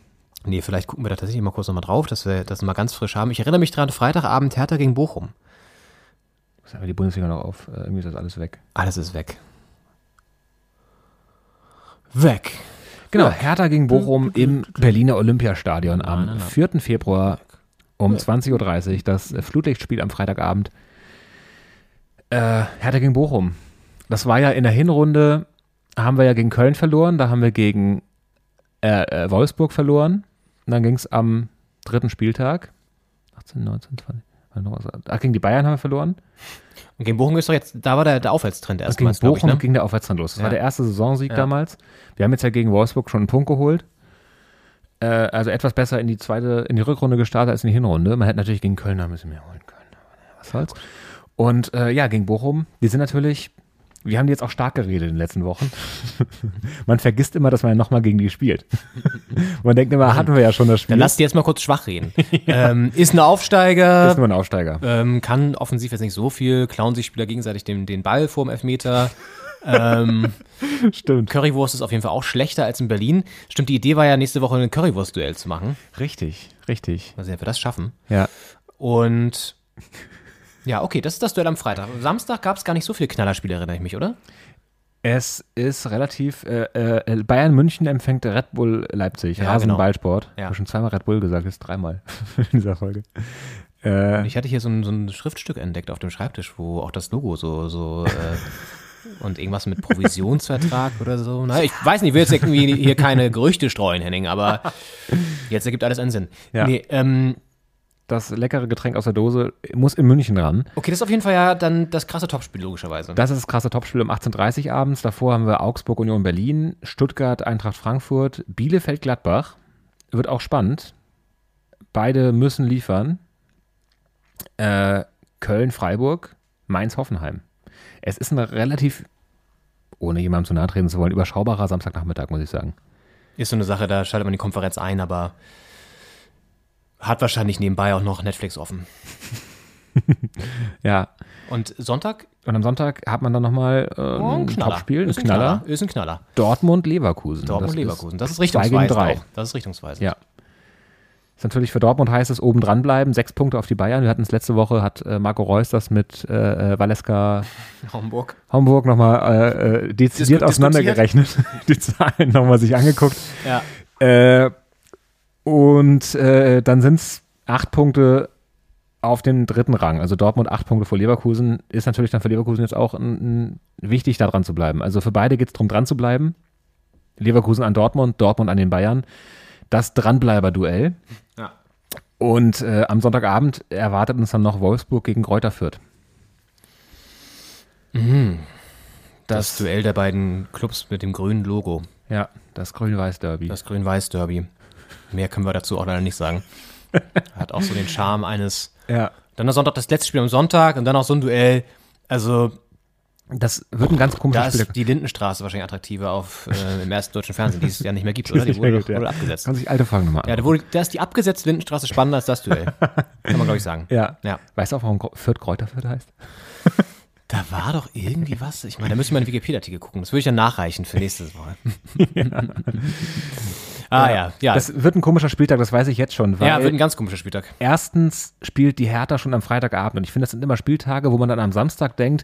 nee, vielleicht gucken wir da tatsächlich mal kurz nochmal drauf, dass wir das mal ganz frisch haben. Ich erinnere mich dran, Freitagabend Hertha gegen Bochum. Ist aber die Bundesliga noch auf. Äh, Irgendwie ist das alles weg. Alles ist weg. Weg. Genau, Hertha gegen Bochum im Berliner Olympiastadion am 4. Februar um 20.30 Uhr. Das Flutlichtspiel am Freitagabend. Äh, Hertha gegen Bochum. Das war ja in der Hinrunde, haben wir ja gegen Köln verloren, da haben wir gegen äh, äh, Wolfsburg verloren. Und dann ging es am dritten Spieltag. 18, 19, 20. war noch was? Ach, gegen die Bayern haben wir verloren. Und gegen Bochum ist doch jetzt, da war der, der Aufwärtstrend Und erstmals, gegen glaube ich, Bochum ne? ging der Aufwärtstrend los. Das Ja. war der erste Saisonsieg Ja. damals. Wir haben jetzt ja gegen Wolfsburg schon einen Punkt geholt. Äh, also etwas besser in die zweite, in die Rückrunde gestartet als in die Hinrunde. Man hätte natürlich gegen Köln ein bisschen mehr holen können. Was soll's. Und äh, ja, gegen Bochum, die sind natürlich, wir haben die jetzt auch stark geredet in den letzten Wochen. [LAUGHS] man vergisst immer, dass man ja nochmal gegen die spielt. [LAUGHS] man denkt immer, hatten wir ja schon das Spiel. Dann lass die jetzt mal kurz schwach reden. [LAUGHS] ähm, ist ein Aufsteiger. ist nur ein Aufsteiger. Ähm, kann offensiv jetzt nicht so viel, klauen sich Spieler gegenseitig den, den Ball vorm Elfmeter. ähm, Stimmt. Currywurst ist auf jeden Fall auch schlechter als in Berlin. Stimmt, die Idee war ja nächste Woche ein Currywurst-Duell zu machen. Richtig, richtig. Mal sehen, ob wir das schaffen. Ja. Und ja, okay, das ist das Duell am Freitag. Samstag gab es gar nicht so viele Knallerspiele, erinnere ich mich, oder? Es ist relativ, äh, äh, Bayern München empfängt Red Bull Leipzig, Ja, Rasenballsport. genau. Ich Ja. habe schon zweimal Red Bull gesagt, jetzt dreimal [LAUGHS] in dieser Folge. Äh, Ich hatte hier so ein, so ein Schriftstück entdeckt auf dem Schreibtisch, wo auch das Logo so, so äh, und irgendwas mit Provisionsvertrag oder so. Naja, ich weiß nicht, ich will jetzt irgendwie hier keine Gerüchte streuen, Henning, aber jetzt ergibt alles einen Sinn. Ja. Nee, ähm, das leckere Getränk aus der Dose muss in München ran. okay, das ist auf jeden Fall ja dann das krasse Topspiel, logischerweise. Das ist das krasse Topspiel um 18.30 Uhr abends. Davor haben wir Augsburg Union Berlin, Stuttgart Eintracht Frankfurt, Bielefeld Gladbach. Wird auch spannend. Beide müssen liefern. Äh, Köln Freiburg, Mainz Hoffenheim. Es ist ein relativ, ohne jemandem zu nahe treten zu wollen, überschaubarer Samstagnachmittag, muss ich sagen. Ist so eine Sache, da schaltet man die Konferenz ein, aber hat wahrscheinlich nebenbei auch noch Netflix offen. [LAUGHS] Ja. Und Sonntag? Und am Sonntag hat man dann nochmal äh, Oh, ein Topspiel, ein Ist ein Knaller. Ist ein Knaller. Dortmund-Leverkusen. Dortmund-Leverkusen. Das ist zwei gegen richtungsweisend auch. Das ist richtungsweisend. Ja. Ist natürlich für Dortmund heißt es oben dran bleiben, sechs Punkte auf die Bayern. Wir hatten es letzte Woche, hat äh, Marco Reus das mit äh, äh, Valeska [LAUGHS] Homburg. Homburg nochmal äh, äh, dezidiert Disku- auseinandergerechnet, [LAUGHS] die Zahlen nochmal sich angeguckt. Ja. Äh, und äh, dann sind es acht Punkte auf dem dritten Rang. Also Dortmund acht Punkte vor Leverkusen. Ist natürlich dann für Leverkusen jetzt auch ein, ein, wichtig, da dran zu bleiben. Also für beide geht es darum, dran zu bleiben. Leverkusen an Dortmund, Dortmund an den Bayern. Das Dranbleiber-Duell. Ja. Und äh, am Sonntagabend erwartet uns dann noch Wolfsburg gegen Kräuter Fürth. Das, Duell der beiden Clubs mit dem grünen Logo. Ja, das Grün-Weiß-Derby. Das Grün-Weiß-Derby. Mehr können wir dazu auch leider nicht sagen. [LAUGHS] Hat auch so den Charme eines. Ja. Dann am Sonntag das letzte Spiel am Sonntag und dann auch so ein Duell. Also, Das wird ein ganz da komisches Spiel. ist die Lindenstraße wahrscheinlich attraktiver auf, äh, im ersten deutschen Fernsehen, die es ja nicht mehr gibt, [LAUGHS] oder? Die wurde, gibt, ja. wurde abgesetzt. Kann sich alte Fragen nochmal Ja, da, wurde, da ist die abgesetzte Lindenstraße spannender als das Duell. [LAUGHS] Kann man, glaube ich, sagen. Ja. Ja. Weißt du auch, warum Fürth Kräuter Fürth heißt? Da war doch irgendwie was. Ich meine, da müssen wir in den Wikipedia-Artikel gucken. Das würde ich dann nachreichen für nächste Woche. Ah ja, ja. Das wird ein komischer Spieltag, das weiß ich jetzt schon. Weil ja, wird ein ganz komischer Spieltag. erstens spielt die Hertha schon am Freitagabend. Und ich finde, das sind immer Spieltage, wo man dann am Samstag denkt,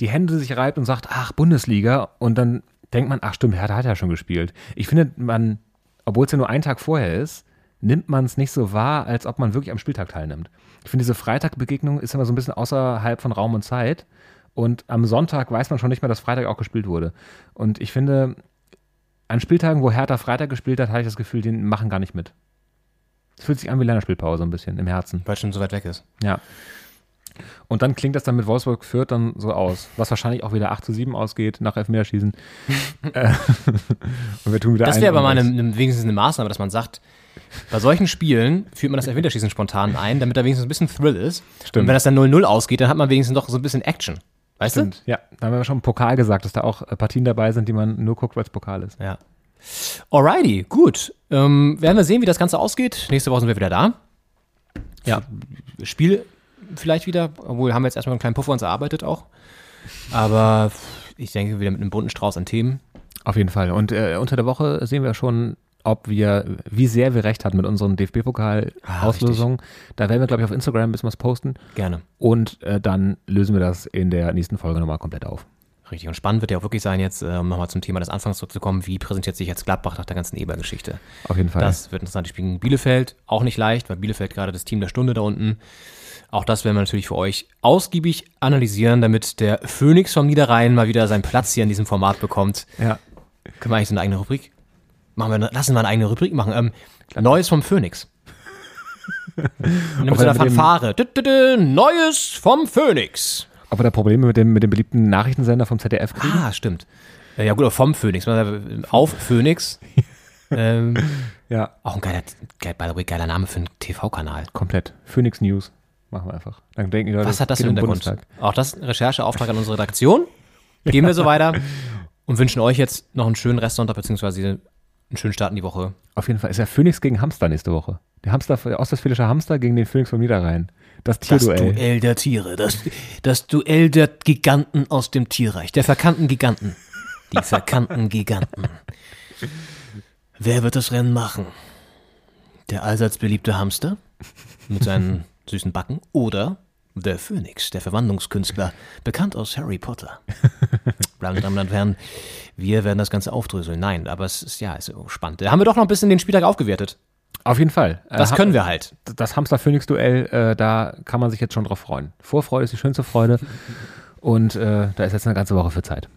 die Hände sich reibt und sagt, ach, Bundesliga. Und dann denkt man, ach stimmt, Hertha hat ja schon gespielt. Ich finde, man, obwohl es ja nur ein Tag vorher ist, nimmt man es nicht so wahr, als ob man wirklich am Spieltag teilnimmt. Ich finde, diese Freitagbegegnung ist immer so ein bisschen außerhalb von Raum und Zeit. Und am Sonntag weiß man schon nicht mehr, dass Freitag auch gespielt wurde. Und ich finde, an Spieltagen, wo Hertha Freitag gespielt hat, habe ich das Gefühl, die machen gar nicht mit. Es fühlt sich an wie Länderspielpause ein bisschen im Herzen. Weil es schon so weit weg ist. Ja. Und dann klingt das dann mit Wolfsburg Fürth dann so aus, was wahrscheinlich auch wieder 8 zu 7 ausgeht nach Elfmeterschießen. [LAUGHS] Äh, [LAUGHS] und wir tun wieder Das wäre aber mal eine, eine, wenigstens eine Maßnahme, dass man sagt, bei solchen Spielen führt man das Elfmeterschießen spontan ein, damit da wenigstens ein bisschen Thrill ist. Stimmt. Und wenn das dann 0-0 ausgeht, dann hat man wenigstens noch so ein bisschen Action. Weißt Stimmt. Ja, da haben wir schon im Pokal gesagt, dass da auch äh, Partien dabei sind, die man nur guckt, weil es Pokal ist. du? Ja. Alrighty, gut. Ähm, werden wir sehen, wie das Ganze ausgeht. Nächste Woche sind wir wieder da. Ja. Spiel vielleicht wieder, obwohl haben wir jetzt erstmal einen kleinen Puffer uns erarbeitet auch. Aber ich denke wieder mit einem bunten Strauß an Themen. Auf jeden Fall. Und äh, unter der Woche sehen wir schon, ob wir, wie sehr wir recht hatten mit unseren DFB-Pokal-Auslösungen. da werden wir, glaube ich, auf Instagram ein bisschen was posten. Gerne. Und äh, dann lösen wir das in der nächsten Folge nochmal komplett auf. Richtig. Und spannend wird ja auch wirklich sein, jetzt, äh, um nochmal zum Thema des Anfangs zurückzukommen, wie präsentiert sich jetzt Gladbach nach der ganzen Eber-Geschichte? Auf jeden Fall. Das wird interessant. Die spielen gegen Bielefeld, auch nicht leicht, weil Bielefeld gerade das Team der Stunde da unten. Auch das werden wir natürlich für euch ausgiebig analysieren, damit der Phoenix vom Niederrhein mal wieder seinen Platz hier in diesem Format bekommt. Ja. Können wir eigentlich so eine eigene Rubrik? Machen wir, lassen wir eine eigene Rubrik machen. Ähm, Neues vom Phoenix. [LAUGHS] Einer mit dem- Fanfare. Dü, dü, dü, Neues vom Phoenix. Wir da Probleme mit dem, mit dem beliebten Nachrichtensender vom ZDF kriegen? Ah, stimmt. Ja gut, aber vom Phoenix. Auf Phoenix. [LAUGHS] ähm, Ja, auch ein geiler, geil, by the way, geiler Name für einen TV-Kanal. komplett. Phoenix News. Machen wir einfach. Dann denken die Leute, Was hat das für einen Hintergrund? Bundestag. Auch das Rechercheauftrag an unsere Redaktion. Gehen wir so weiter [LAUGHS] und wünschen euch jetzt noch einen schönen Restsonntag beziehungsweise einen schönen Start in die Woche. Auf jeden Fall ist ja Phoenix gegen Hamster nächste Woche. Der Hamster, der ostwestfälische Hamster gegen den Phoenix vom Niederrhein. Das Das Tierduell. Duell der Tiere, das, das Duell der Giganten aus dem Tierreich, der verkannten Giganten. Die verkannten Giganten. Wer wird das Rennen machen? Der allseits beliebte Hamster mit seinen süßen Backen oder der Phönix, der Verwandlungskünstler, bekannt aus Harry Potter. Meine [LAUGHS] Damen und Herren, wir werden das Ganze aufdröseln. Nein, aber es ist ja es ist spannend. Da haben wir doch noch ein bisschen den Spieltag aufgewertet. Auf jeden Fall. Äh, Das Ha- können wir halt. Das Hamster-Phoenix-Duell, äh, da kann man sich jetzt schon drauf freuen. Vorfreude ist die schönste Freude. Und äh, da ist jetzt eine ganze Woche für Zeit.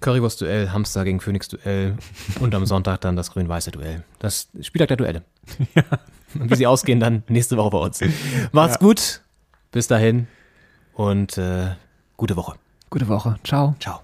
Currywurst-Duell, Hamster gegen Phoenix-Duell [LAUGHS] und am Sonntag dann das grün-weiße Duell. Das Spieltag der Duelle. [LAUGHS] Und wie sie ausgehen, dann nächste Woche bei uns. Macht's gut. Bis dahin und äh, gute Woche. Gute Woche. Ciao. Ciao.